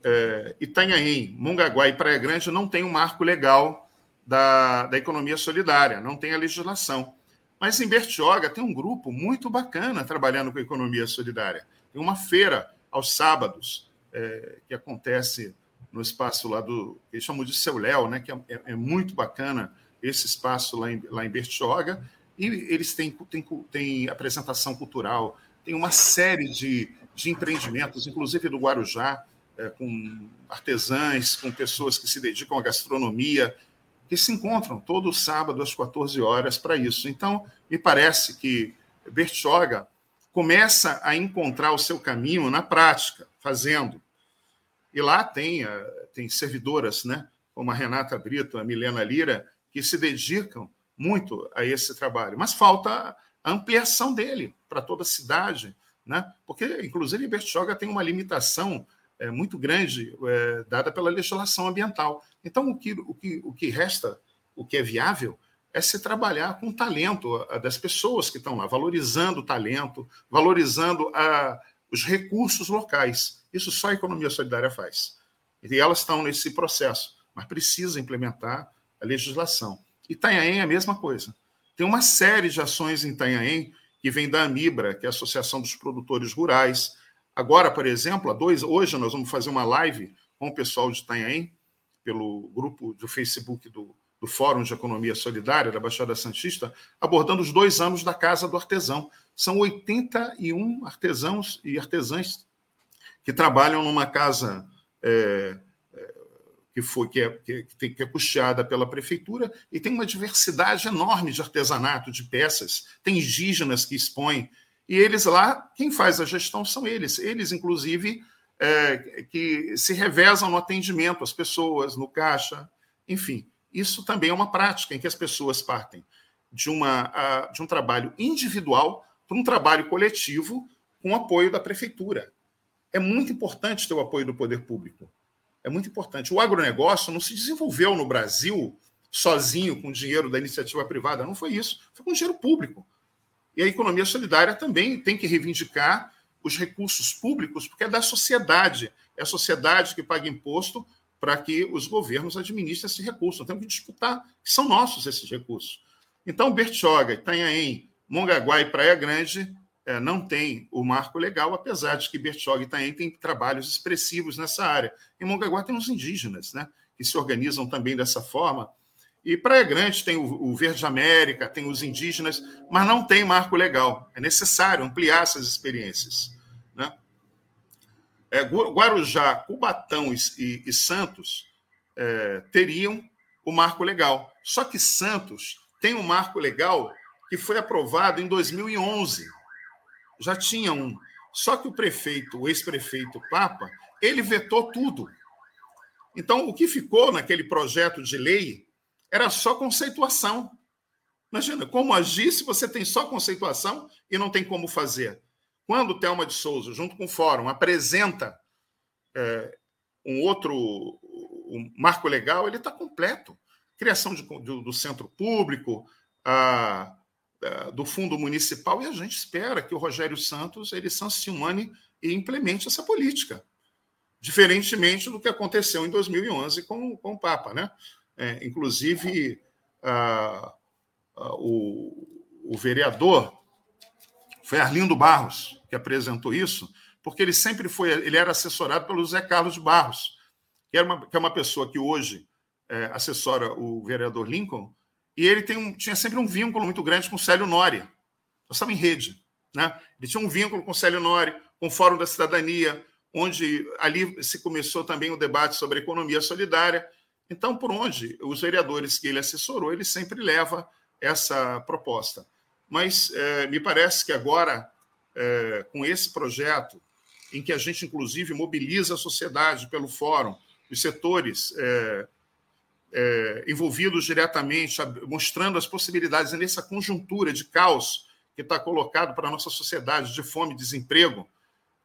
é, Itanhaém, Mongaguá e Praia Grande não tem um marco legal da, da economia solidária, não tem a legislação. Mas em Bertioga tem um grupo muito bacana trabalhando com economia solidária. Tem uma feira aos sábados, é, que acontece no espaço lá do. Eles chamam de Seu Léo, né? Que é, é, é, muito bacana esse espaço lá em, lá em Bertioga. E eles têm, têm, têm apresentação cultural, tem uma série de, de empreendimentos, inclusive do Guarujá, é, com artesãs, com pessoas que se dedicam à gastronomia, que se encontram todo sábado às 14 horas para isso. Então, me parece que Bertioga começa a encontrar o seu caminho na prática, fazendo. E lá tem, eh, tem servidoras, né, como a Renata Brito, a Milena Lira, que se dedicam muito a esse trabalho. Mas falta a ampliação dele para toda a cidade, né? porque, inclusive, Bertioga tem uma limitação é, muito grande é, dada pela legislação ambiental. Então, o que, o, que, o que resta, o que é viável, é se trabalhar com o talento das pessoas que estão lá, valorizando o talento, valorizando a, os recursos locais. Isso só a economia solidária faz. E elas estão nesse processo, mas precisa implementar a legislação. Itanhaém é a mesma coisa. Tem uma série de ações em Itanhaém que vem da Amibra, que é a Associação dos Produtores Rurais. Agora, por exemplo, a dois, hoje nós vamos fazer uma live com o pessoal de Itanhaém, pelo grupo do Facebook do, do Fórum de Economia Solidária da Baixada Santista, abordando os dois anos da Casa do Artesão. São 81 artesãos e artesãs que trabalham numa casa é, é, que foi que é, que, que é custeada pela prefeitura e tem uma diversidade enorme de artesanato, de peças. Tem indígenas que expõem e eles lá, quem faz a gestão são eles. Eles, inclusive, é, que se revezam no atendimento às pessoas, no caixa, enfim isso também é uma prática em que as pessoas partem de, uma, de um trabalho individual para um trabalho coletivo com o apoio da prefeitura. É muito importante ter o apoio do poder público. É muito importante. O agronegócio não se desenvolveu no Brasil sozinho com dinheiro da iniciativa privada. Não foi isso. Foi com dinheiro público. E a economia solidária também tem que reivindicar os recursos públicos, porque é da sociedade. É a sociedade que paga imposto para que os governos administrem esse recurso. Nós temos que disputar, que são nossos esses recursos. Então, Bertioga, Itanhaém, Mongaguá e Praia Grande é, não tem o marco legal, apesar de que Bertioga e Itanhaém têm trabalhos expressivos nessa área. Em Mongaguá tem os indígenas, né, que se organizam também dessa forma. E Praia Grande tem o, Verde América, tem os indígenas, mas não tem marco legal. É necessário ampliar essas experiências. É, Guarujá, Cubatão e, e, e Santos é, teriam o marco legal. Só que Santos tem um marco legal que foi aprovado em 2011. Já tinha um. Só que o prefeito, o ex-prefeito Papa, ele vetou tudo. Então, o que ficou naquele projeto de lei era só conceituação. Imagina, como agir se você tem só conceituação e não tem como fazer? Quando Thelma de Souza, junto com o Fórum, apresenta é, um outro um marco legal, ele está completo. Criação de, do, do, centro público, a, a, do fundo municipal, e a gente espera que o Rogério Santos ele sancione e implemente essa política. Diferentemente do que aconteceu em 2011 com, com o Papa. Né? É, inclusive, a, o, o vereador foi Arlindo Barros que apresentou isso, porque ele sempre foi, ele era assessorado pelo Zé Carlos Barros, que, era uma, que é uma pessoa que hoje é, assessora o vereador Lincoln, e ele tem um, tinha sempre um vínculo muito grande com o Célio Nori. Nós estamos em rede. Né? Ele tinha um vínculo com o Célio Nori, com o Fórum da Cidadania, onde ali se começou também o debate sobre a economia solidária. Então, por onde os vereadores que ele assessorou, ele sempre leva essa proposta. Mas é, me parece que agora, é, com esse projeto, em que a gente, inclusive, mobiliza a sociedade pelo fórum, os setores é, envolvidos diretamente, mostrando as possibilidades nessa conjuntura de caos que está colocado para a nossa sociedade de fome e desemprego,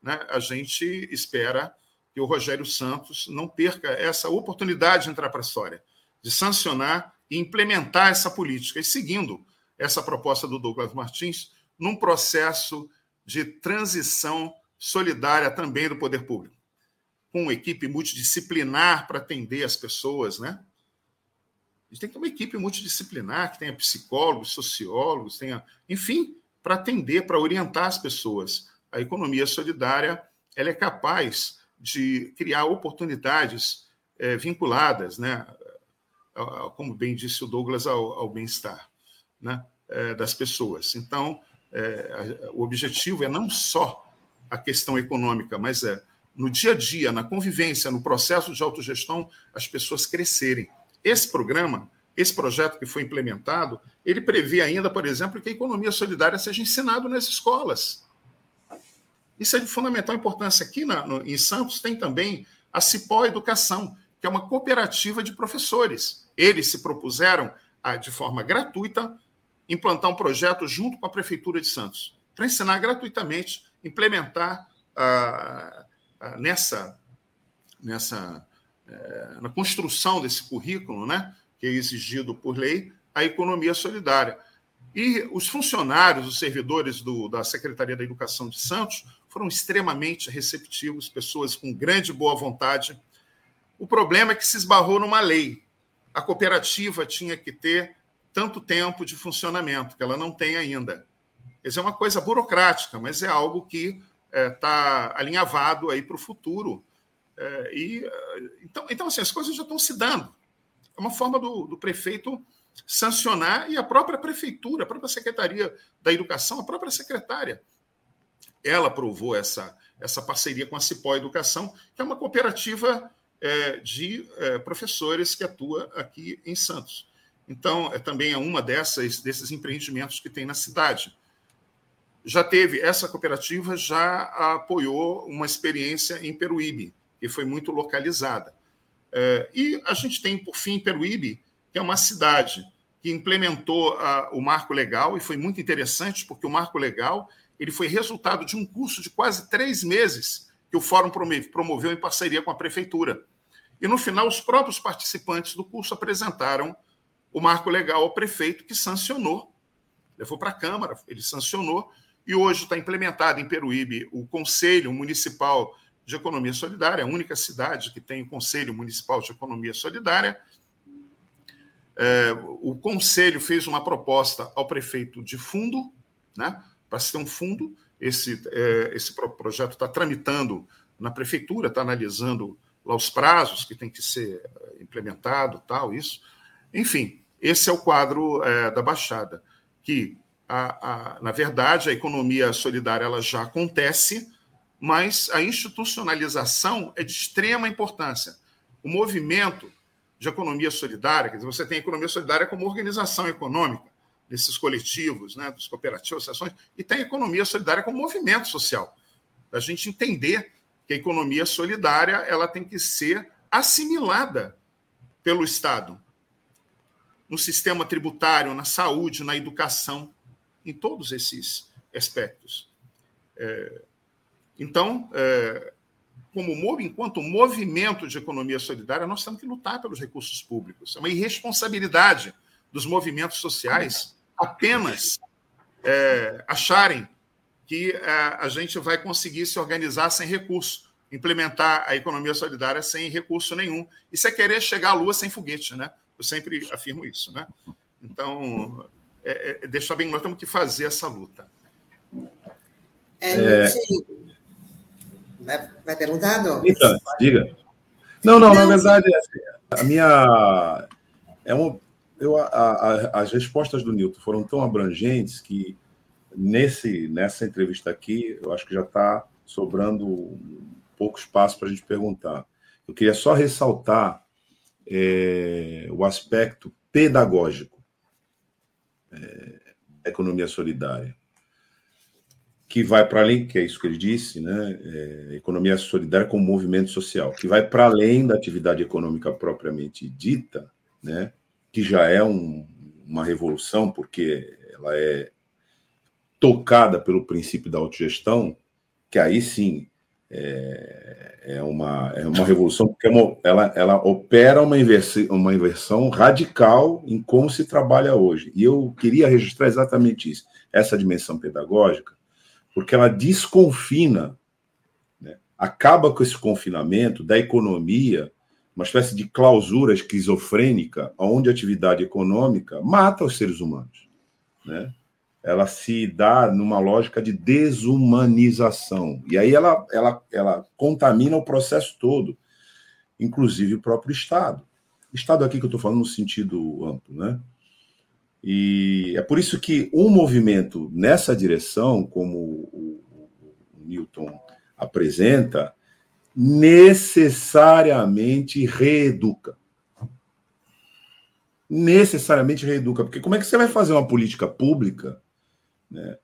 né, a gente espera que o Rogério Santos não perca essa oportunidade de entrar para a história, de sancionar e implementar essa política, e seguindo essa proposta do Douglas Martins num processo de transição solidária também do poder público, com uma equipe multidisciplinar para atender as pessoas, né? A gente tem que ter uma equipe multidisciplinar que tenha psicólogos, sociólogos, tenha, enfim, para atender, para orientar as pessoas. A economia solidária ela é capaz de criar oportunidades é, vinculadas, né, como bem disse o Douglas, ao, ao bem-estar né, é, das pessoas. Então, é, o objetivo é não só a questão econômica, mas é no dia a dia, na convivência, no processo de autogestão, as pessoas crescerem. Esse programa, esse projeto que foi implementado, ele prevê ainda, por exemplo, que a economia solidária seja ensinada nas escolas. Isso é de fundamental importância. Aqui na, no, em Santos tem também a Cipó Educação, que é uma cooperativa de professores. Eles se propuseram, a, de forma gratuita, implantar um projeto junto com a Prefeitura de Santos, para ensinar gratuitamente, implementar ah, ah, nessa, nessa eh, na construção desse currículo, né, que é exigido por lei, a economia solidária. E os funcionários, os servidores do, da Secretaria da Educação de Santos foram extremamente receptivos, pessoas com grande boa vontade. O problema é que se esbarrou numa lei. A cooperativa tinha que ter tanto tempo de funcionamento, que ela não tem ainda. Isso é uma coisa burocrática, mas é algo que está é, tá alinhavado aí para o futuro. É, e, é, então, então, assim, as coisas já estão se dando. É uma forma do, do prefeito sancionar e a própria prefeitura, a própria Secretaria da Educação, a própria secretária, ela aprovou essa, essa parceria com a Cipó Educação, que é uma cooperativa é, de é, professores que atua aqui em Santos. Então, é, também é uma dessas desses empreendimentos que tem na cidade. Já teve, essa cooperativa já apoiou uma experiência em Peruíbe, que foi muito localizada. É, e a gente tem, por fim, Peruíbe, que é uma cidade que implementou a, o marco legal, e foi muito interessante, porque o marco legal ele foi resultado de um curso de quase três meses que o Fórum promoveu em parceria com a Prefeitura. E, no final, os próprios participantes do curso apresentaram o marco legal ao prefeito, que sancionou, levou para a Câmara, ele sancionou, e hoje está implementado em Peruíbe o Conselho Municipal de Economia Solidária, a única cidade que tem o Conselho Municipal de Economia Solidária. É, o Conselho fez uma proposta ao prefeito de fundo, né, para se ter um fundo. Esse, é, esse projeto está tramitando na prefeitura, está analisando lá os prazos que tem que ser é, implementado, tal, isso. Enfim, esse é o quadro é, da Baixada, que, a, a, na verdade, a economia solidária ela já acontece, mas a institucionalização é de extrema importância. O movimento de economia solidária, quer dizer, você tem a economia solidária como organização econômica, desses coletivos, né, dos cooperativos, associações, e tem a economia solidária como movimento social. A gente entender que a economia solidária ela tem que ser assimilada pelo Estado no sistema tributário, na saúde, na educação, em todos esses aspectos. É, então, é, como enquanto movimento de economia solidária, nós temos que lutar pelos recursos públicos. É uma irresponsabilidade dos movimentos sociais apenas é, acharem que é, a gente vai conseguir se organizar sem recurso, implementar a economia solidária sem recurso nenhum. Isso é querer chegar à Lua sem foguete, né? Eu sempre afirmo isso, né? Então, é, é, deixar bem, nós temos que fazer essa luta. É, é... Vai, vai perguntar, Então, diga. Não, não, não, na verdade, a minha. É um, eu, a, a, as respostas do Newton foram tão abrangentes que nesse nessa entrevista aqui eu acho que já está sobrando pouco espaço para a gente perguntar. Eu queria só ressaltar é, o aspecto pedagógico é, economia solidária, que vai para além, que é isso que ele disse, né? É, economia solidária como movimento social, que vai para além da atividade econômica propriamente dita, né? Que já é um, uma revolução, porque ela é tocada pelo princípio da autogestão, que aí sim é, é, uma, é uma revolução, porque é ela, ela opera uma, inversi, uma inversão radical em como se trabalha hoje. E eu queria registrar exatamente isso, essa dimensão pedagógica, porque ela desconfina, né, acaba com esse confinamento da economia uma espécie de clausura esquizofrênica, onde a atividade econômica mata os seres humanos. Né? Ela se dá numa lógica de desumanização. E aí ela, ela, ela contamina o processo todo, inclusive o próprio Estado. Estado aqui que eu estou falando no sentido amplo, né? E é por isso que um movimento nessa direção, como o, Newton apresenta, necessariamente reeduca. Necessariamente reeduca. Porque como é que você vai fazer uma política pública né,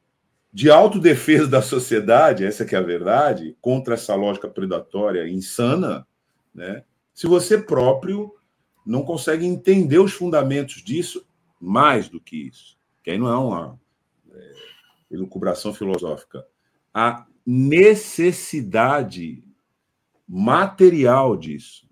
de autodefesa da sociedade, essa que é a verdade, contra essa lógica predatória insana, né, se você próprio não consegue entender os fundamentos disso, mais do que isso, que aí não é uma é, elucubração filosófica, a necessidade material disso.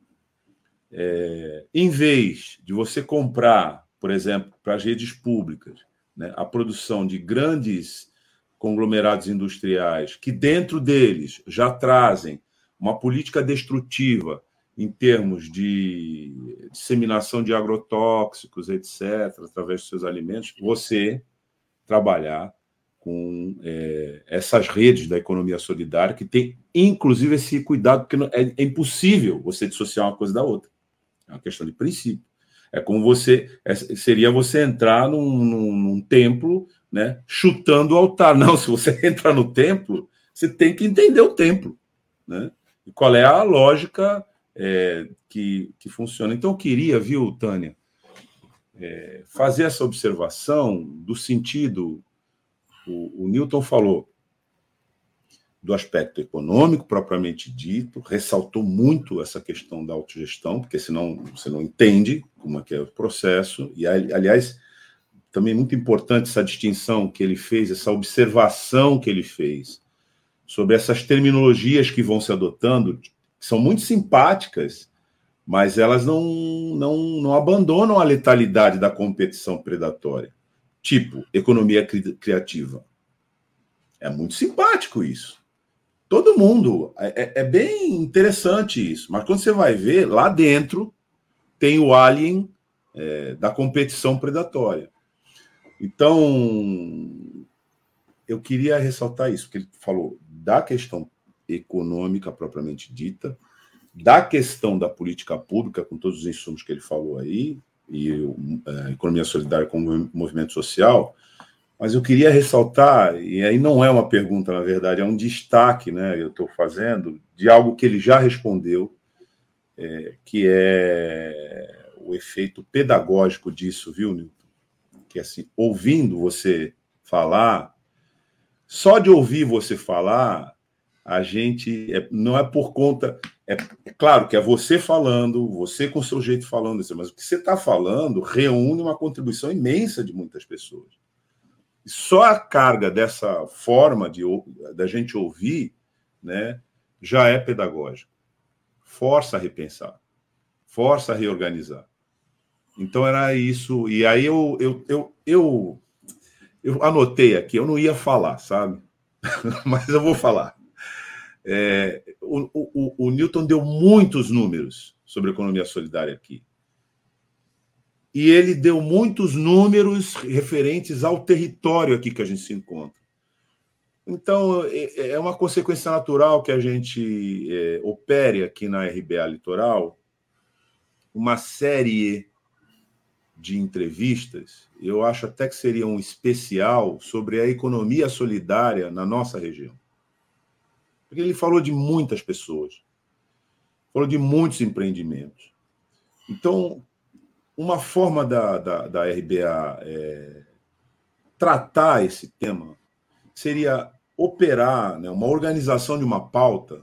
É, em vez de você comprar por exemplo, para as redes públicas, né? a produção de grandes conglomerados industriais, que dentro deles já trazem uma política destrutiva em termos de disseminação de agrotóxicos, etc., através dos seus alimentos, você trabalhar com é, essas redes da economia solidária, que tem inclusive esse cuidado, porque é, é, impossível você dissociar uma coisa da outra. É uma questão de princípio. É como você. É, seria você entrar num, num, num, templo, né, chutando o altar. Não, se você entrar no templo, você tem que entender o templo. Né? E qual é a lógica é, que, que funciona. Então, eu queria, viu, Tânia, é, fazer essa observação do sentido. O, o Newton falou do aspecto econômico propriamente dito, ressaltou muito essa questão da autogestão, porque senão você não entende como é que é o processo, e aliás, também muito importante essa distinção que ele fez, essa observação que ele fez sobre essas terminologias que vão se adotando, que são muito simpáticas, mas elas não, não, não abandonam a letalidade da competição predatória. Tipo, economia cri criativa. É muito simpático isso. Todo mundo. É, é, é, bem interessante isso. Mas quando você vai ver, lá dentro tem o alien é, da competição predatória. Então, eu queria ressaltar isso, que ele falou da questão econômica propriamente dita, da questão da política pública, com todos os insumos que ele falou aí, e a é, economia solidária como movimento social, mas eu queria ressaltar, e aí não é uma pergunta, na verdade, é um destaque, né? Eu estou fazendo de algo que ele já respondeu, é, que é o efeito pedagógico disso, viu, Newton? Que assim, ouvindo você falar, só de ouvir você falar, a gente é, não é por conta. É, é, claro que é você falando, você com seu jeito falando, mas o que você está falando reúne uma contribuição imensa de muitas pessoas. E só a carga dessa forma de da gente ouvir, né, já é pedagógica. Força a repensar, força a reorganizar. Então era isso. E aí eu eu, eu, eu, eu anotei aqui, eu não ia falar, sabe? Mas eu vou falar. É, o, o, o Newton deu muitos números sobre economia solidária aqui. E ele deu muitos números referentes ao território aqui que a gente se encontra. Então, é, é uma consequência natural que a gente é, opere aqui na RBA Litoral uma série de entrevistas. Eu acho até que seria um especial sobre a economia solidária na nossa região. Porque ele falou de muitas pessoas, falou de muitos empreendimentos. Então, uma forma da, da, da RBA é, tratar esse tema seria operar né, uma organização de uma pauta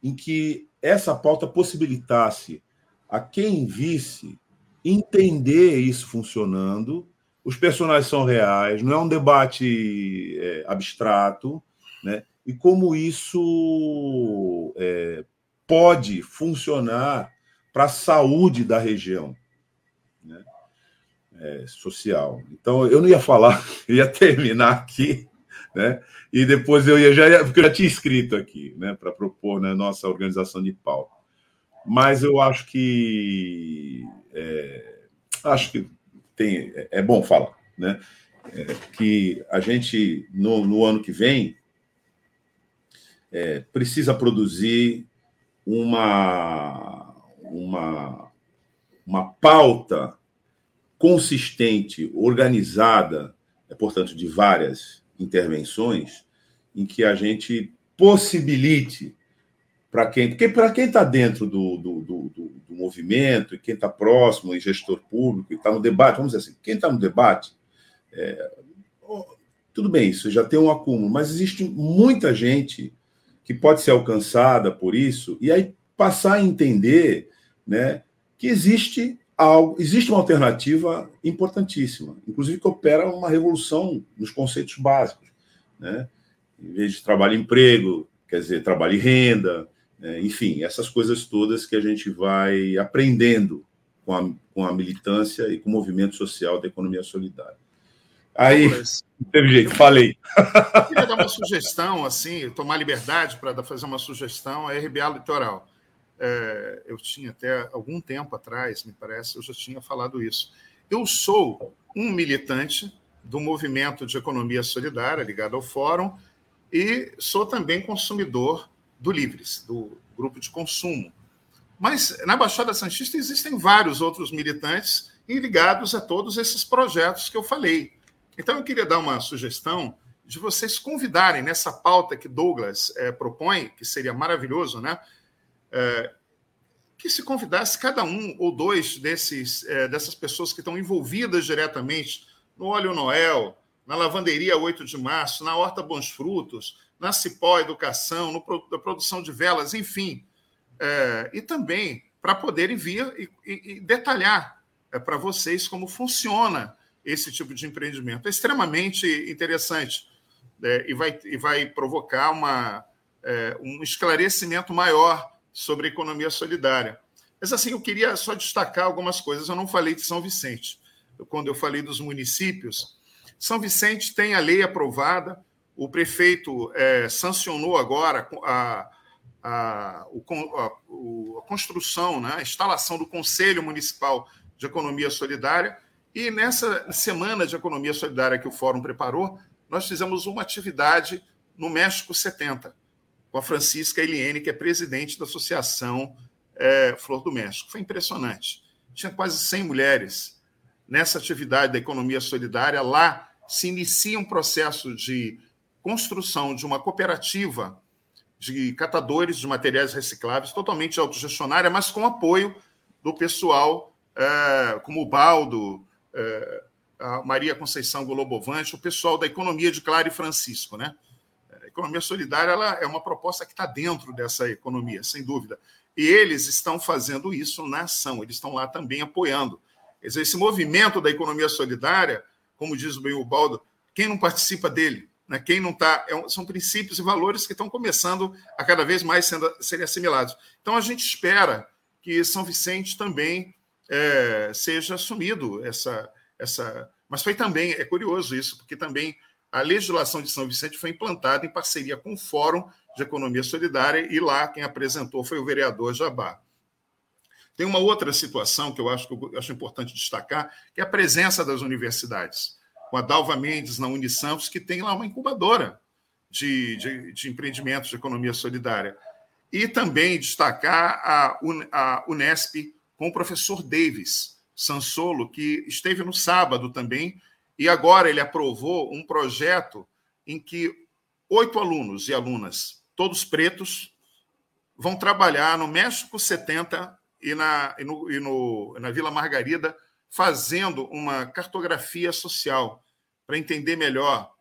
em que essa pauta possibilitasse a quem visse entender isso funcionando. Os personagens são reais, não é um debate é, abstrato, né? E como isso é, pode funcionar para a saúde da região né? é, social. Então, eu não ia falar, eu ia terminar aqui, né? e depois eu ia, já porque eu já tinha escrito aqui, né, para propor na né, nossa organização de pauta. Mas eu acho que. É, acho que tem, é bom falar, né? É, que a gente, no, no ano que vem, é, precisa produzir uma, uma, uma pauta consistente, organizada, é, portanto, de várias intervenções, em que a gente possibilite para quem. Porque para quem está dentro do, do, do, do, movimento, e quem está próximo, e gestor público, e está no debate, vamos dizer assim, quem está no debate, é, tudo bem, isso já tem um acúmulo, mas existe muita gente que pode ser alcançada por isso, e aí passar a entender né, que existe algo, existe uma alternativa importantíssima, inclusive que opera uma revolução nos conceitos básicos. Né? Em vez de trabalho e emprego, quer dizer, trabalho e renda, né? enfim, essas coisas todas que a gente vai aprendendo com, a, com a militância e com o movimento social da economia solidária. Aí, teve jeito, falei. Eu queria dar uma sugestão, assim, tomar liberdade para fazer uma sugestão à RBA Litoral. É, eu tinha até algum tempo atrás, me parece, eu já tinha falado isso. Eu sou um militante do movimento de economia solidária ligado ao Fórum e sou também consumidor do Livres, do grupo de consumo. Mas na Baixada Santista existem vários outros militantes ligados a todos esses projetos que eu falei. Então, eu queria dar uma sugestão de vocês convidarem nessa pauta que Douglas é, propõe, que seria maravilhoso, né? É, que se convidasse cada um ou dois desses, é, dessas pessoas que estão envolvidas diretamente no Óleo Noel, na Lavanderia 8 de Março, na Horta Bons Frutos, na Cipó Educação, no, na produção de velas, enfim. E também para poderem vir e, e, e detalhar para vocês como funciona esse tipo de empreendimento. É extremamente interessante é, e, vai, e vai provocar uma, é, um esclarecimento maior sobre economia solidária. Mas assim, eu queria só destacar algumas coisas. Eu não falei de São Vicente. Quando eu falei dos municípios, São Vicente tem a lei aprovada, o prefeito é, sancionou agora a, a, a, a construção, né, a instalação do Conselho Municipal de Economia Solidária, e nessa semana de economia solidária que o Fórum preparou, nós fizemos uma atividade no México 70, com a Francisca Eliene, que é presidente da Associação é, Flor do México. Foi impressionante. Tinha quase 100 mulheres nessa atividade da economia solidária. Lá se inicia um processo de construção de uma cooperativa de catadores de materiais recicláveis, totalmente autogestionária, mas com apoio do pessoal é, como o Baldo, a Maria Conceição Globovante, o pessoal da economia de Clara e Francisco. Né? A economia solidária ela é uma proposta que está dentro dessa economia, sem dúvida. E eles estão fazendo isso na ação, eles estão lá também apoiando. Esse movimento da economia solidária, como diz bem o Baldo, quem não participa dele, né? quem não está. É, são princípios e valores que estão começando a cada vez mais sendo, serem assimilados. Então a gente espera que São Vicente também é, seja assumido essa, essa. Mas foi também, é curioso isso, porque também a legislação de São Vicente foi implantada em parceria com o Fórum de Economia Solidária, e lá quem apresentou foi o vereador Jabá. Tem uma outra situação que eu acho, que eu acho importante destacar, que é a presença das universidades. Com a Dalva Mendes na Unisantos, que tem lá uma incubadora de, de, de empreendimentos de economia solidária. E também destacar a, a Unesp com o professor Davis Sansolo, que esteve no sábado também, e agora ele aprovou um projeto em que oito alunos e alunas, todos pretos, vão trabalhar no México 70 e na, e no, e no, na Vila Margarida, fazendo uma cartografia social para entender melhor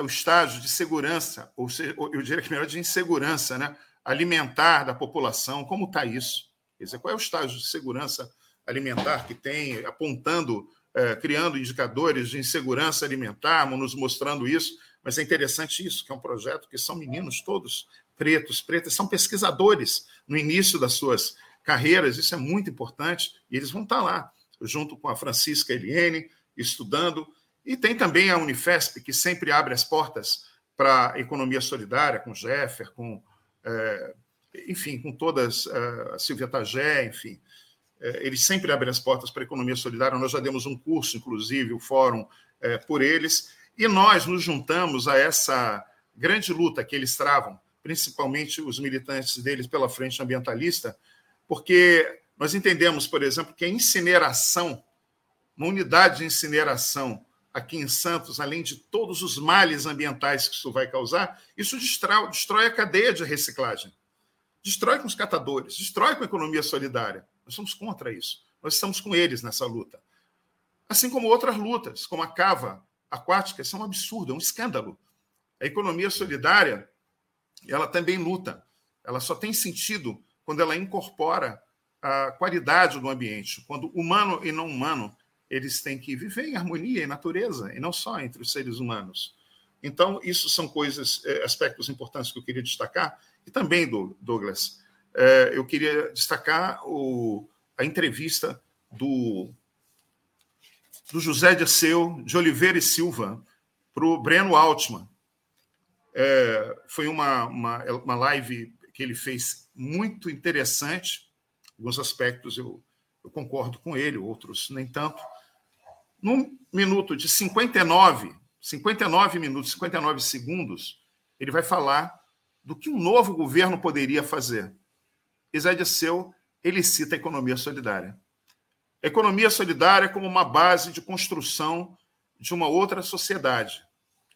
o estágio de segurança, ou seja, eu diria que melhor de insegurança, né? alimentar da população, como está isso. Quer dizer, qual é o estágio de segurança alimentar que tem, apontando, é, criando indicadores de insegurança alimentar, nos mostrando isso. Mas é interessante isso, que é um projeto que são meninos todos pretos, pretas, são pesquisadores no início das suas carreiras, isso é muito importante, e eles vão estar lá, junto com a Francisca Eliene, estudando. E tem também a Unifesp, que sempre abre as portas para a economia solidária, com Jeffer, com é, enfim, com todas, eh, a Silvia Tagé, enfim, eh, eles sempre abrem as portas para a economia solidária. Nós já demos um curso, inclusive, o fórum eh, por eles, e nós nos juntamos a essa grande luta que eles travam, principalmente os militantes deles pela frente ambientalista, porque nós entendemos, por exemplo, que a incineração, uma unidade de incineração aqui em Santos, além de todos os males ambientais que isso vai causar, isso destrói, destrói a cadeia de reciclagem destrói com os catadores, destrói com a economia solidária. Nós somos contra isso. Nós estamos com eles nessa luta. Assim como outras lutas, como a cava aquática, isso é um absurdo, é um escândalo. A economia solidária, ela também luta. Ela só tem sentido quando ela incorpora a qualidade do ambiente, quando humano e não humano eles têm que viver em harmonia, em natureza, e não só entre os seres humanos. Então, isso são coisas, eh, aspectos importantes que eu queria destacar. E também, Douglas, é, eu queria destacar o, a entrevista do, do José de Seu, de Oliveira e Silva, para o Breno Altman. É, foi uma, uma, uma live que ele fez muito interessante. Alguns aspectos eu, eu concordo com ele, outros nem tanto. Num minuto de 59, 59 minutos, 59 segundos, ele vai falar do que um novo governo poderia fazer. Isé Disseu, ele cita a economia solidária. A economia solidária como uma base de construção de uma outra sociedade.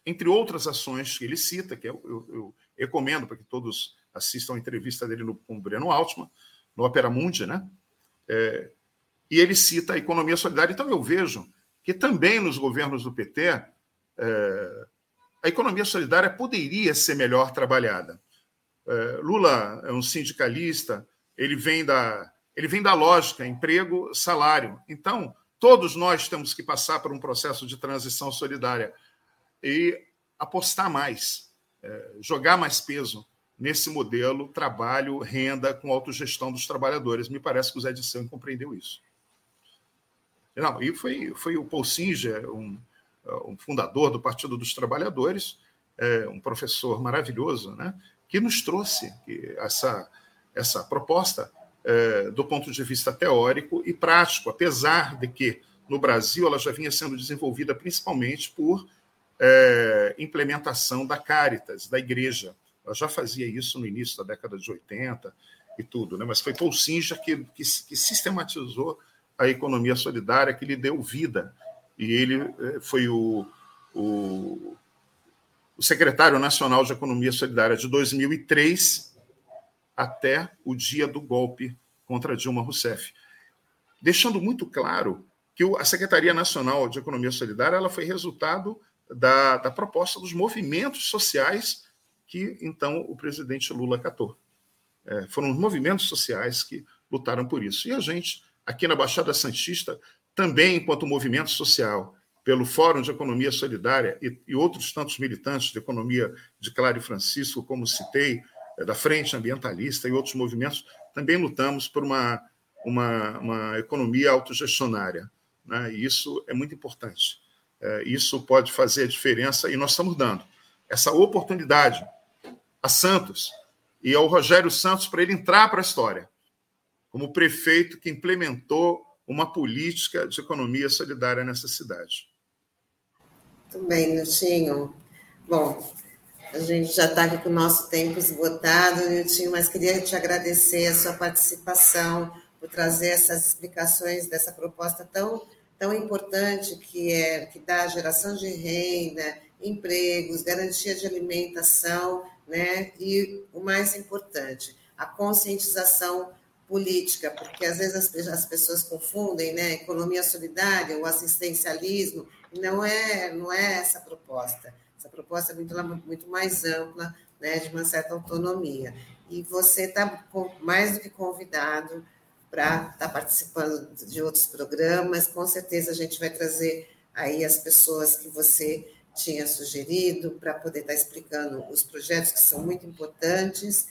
Entre outras ações que ele cita, que eu, eu, eu recomendo para que todos assistam a entrevista dele no, com o Breno Altman, no Opera Mundi, né? É, e ele cita a economia solidária. Então eu vejo que também nos governos do PT é, a economia solidária poderia ser melhor trabalhada. É, Lula é um sindicalista, ele vem da ele vem da lógica emprego salário. Então todos nós temos que passar por um processo de transição solidária e apostar mais, é, jogar mais peso nesse modelo trabalho renda com autogestão dos trabalhadores. Me parece que o Zé de São compreendeu isso. Não, e foi, foi o Paul Singer, um, um fundador do Partido dos Trabalhadores, é, um professor maravilhoso, né, que nos trouxe essa, essa proposta é, do ponto de vista teórico e prático, apesar de que no Brasil ela já vinha sendo desenvolvida principalmente por é, implementação da Caritas, da Igreja. Ela já fazia isso no início da década de 80 e tudo, né? mas foi Paul Singer que, que, que sistematizou a economia solidária que lhe deu vida. E ele eh, foi o, o, o secretário nacional de Economia Solidária de 2003 até o dia do golpe contra Dilma Rousseff. Deixando muito claro que a Secretaria Nacional de Economia Solidária ela foi resultado da, da proposta dos movimentos sociais que, então, o presidente Lula acatou. É, foram os movimentos sociais que lutaram por isso. E a gente aqui na Baixada Santista, também enquanto movimento social, pelo Fórum de Economia Solidária e, e outros tantos militantes de economia de Claro e Francisco, como citei, é, da Frente Ambientalista e outros movimentos, também lutamos por uma, uma, uma economia autogestionária. Né? E isso é muito importante. É, isso pode fazer a diferença e nós estamos dando essa oportunidade a Santos e ao Rogério Santos para ele entrar para a história como prefeito que implementou uma política de economia solidária nessa cidade. Muito bem, Niltinho. Bom, a gente já está aqui com o nosso tempo esgotado, Niltinho, mas queria te agradecer a sua participação, por trazer essas explicações dessa proposta tão, tão importante que é que dá geração de renda, empregos, garantia de alimentação, né? E o mais importante, a conscientização política, porque às vezes as, as pessoas confundem, né, economia solidária, o assistencialismo, não é, não é essa proposta. Essa proposta é muito, muito mais ampla, né, de uma certa autonomia. E você está mais do que convidado para estar tá participando de outros programas. Com certeza a gente vai trazer aí as pessoas que você tinha sugerido para poder estar tá explicando os projetos que são muito importantes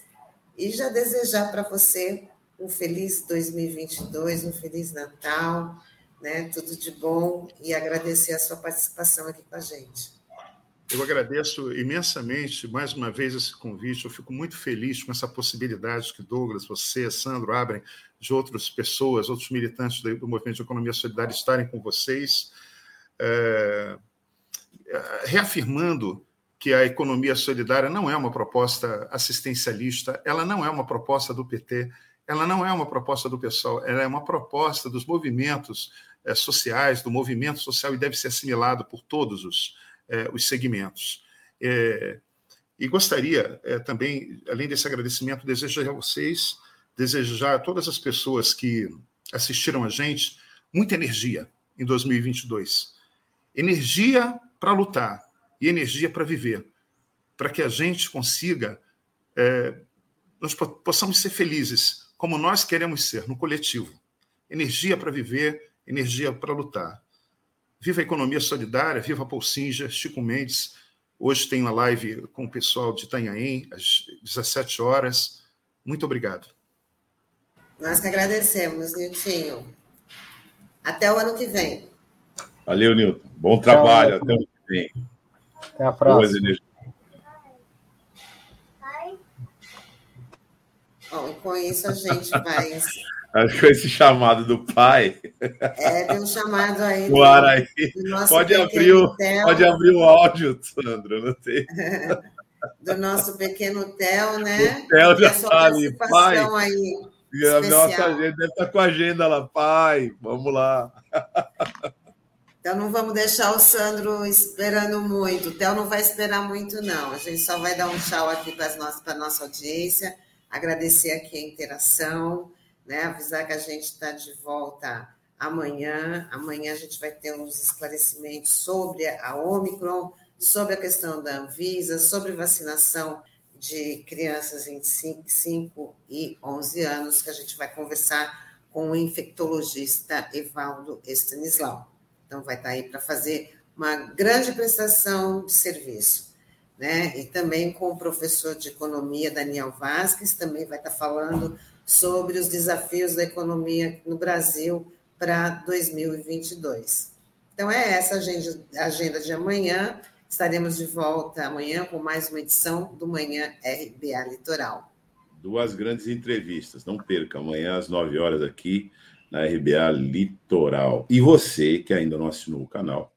e já desejar para você um feliz 2022, um feliz Natal, né? Tudo de bom e agradecer a sua participação aqui com a gente. Eu agradeço imensamente mais uma vez esse convite. Eu fico muito feliz com essa possibilidade que Douglas, você, Sandro abrem de outras pessoas, outros militantes do movimento de economia solidária estarem com vocês, é, reafirmando que a economia solidária não é uma proposta assistencialista, ela não é uma proposta do PT, ela não é uma proposta do pessoal, ela é uma proposta dos movimentos é, sociais, do movimento social e deve ser assimilado por todos os, é, os segmentos. É, e gostaria também, além desse agradecimento, desejar a vocês, desejar a todas as pessoas que assistiram a gente muita energia em 2022. Energia para lutar e energia para viver, para que a gente consiga, nós possamos ser felizes como nós queremos ser, no coletivo. Energia para viver, energia para lutar. Viva a economia solidária, viva a Polsinja, Chico Mendes. Hoje tem uma live com o pessoal de Itanhaém, às 17 horas. Muito obrigado. Nós que agradecemos, Niltinho. Até o ano que vem. Valeu, Nilton. Bom trabalho. Tchau, Até o ano que vem. Até a próxima. Bom, e com isso a gente vai. Acho que esse chamado do pai. É, tem um chamado aí. Do, ar aí. Pode abrir, o, pode abrir o áudio, Sandro, não tem. do nosso pequeno Theo, né? O Theo já está ali, pai. Aí, a nossa agenda deve estar tá com a agenda lá, pai. Vamos lá. Então não vamos deixar o Sandro esperando muito. O Theo não vai esperar muito, não. A gente só vai dar um tchau aqui para a nossa audiência, agradecer aqui a interação, né? avisar que a gente está de volta amanhã. Amanhã a gente vai ter uns esclarecimentos sobre a Omicron, sobre a questão da Anvisa, sobre vacinação de crianças entre 5 e 11 anos, que a gente vai conversar com o infectologista Evaldo Stanislau. Então, vai estar aí para fazer uma grande prestação de serviço. Né? E também com o professor de economia, Daniel Vasques, também vai estar falando sobre os desafios da economia no Brasil para 2022. Então, é essa a agenda, de amanhã. Estaremos de volta amanhã com mais uma edição do Manhã RBA Litoral. Duas grandes entrevistas, não perca, amanhã às 9 horas aqui na RBA Litoral. E você que ainda não assinou o canal,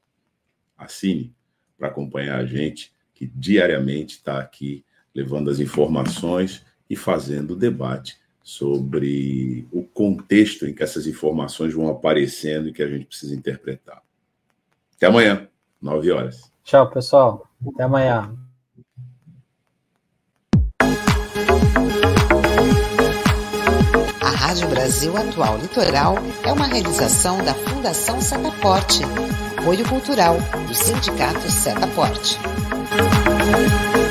assine para acompanhar a gente, que diariamente está aqui levando as informações e fazendo o debate sobre o contexto em que essas informações vão aparecendo e que a gente precisa interpretar. Até amanhã, 9 horas. Tchau, pessoal. Até amanhã. A Rádio Brasil Atual Litoral é uma realização da Fundação Setaporte, apoio cultural do Sindicato Setaporte. Thank you.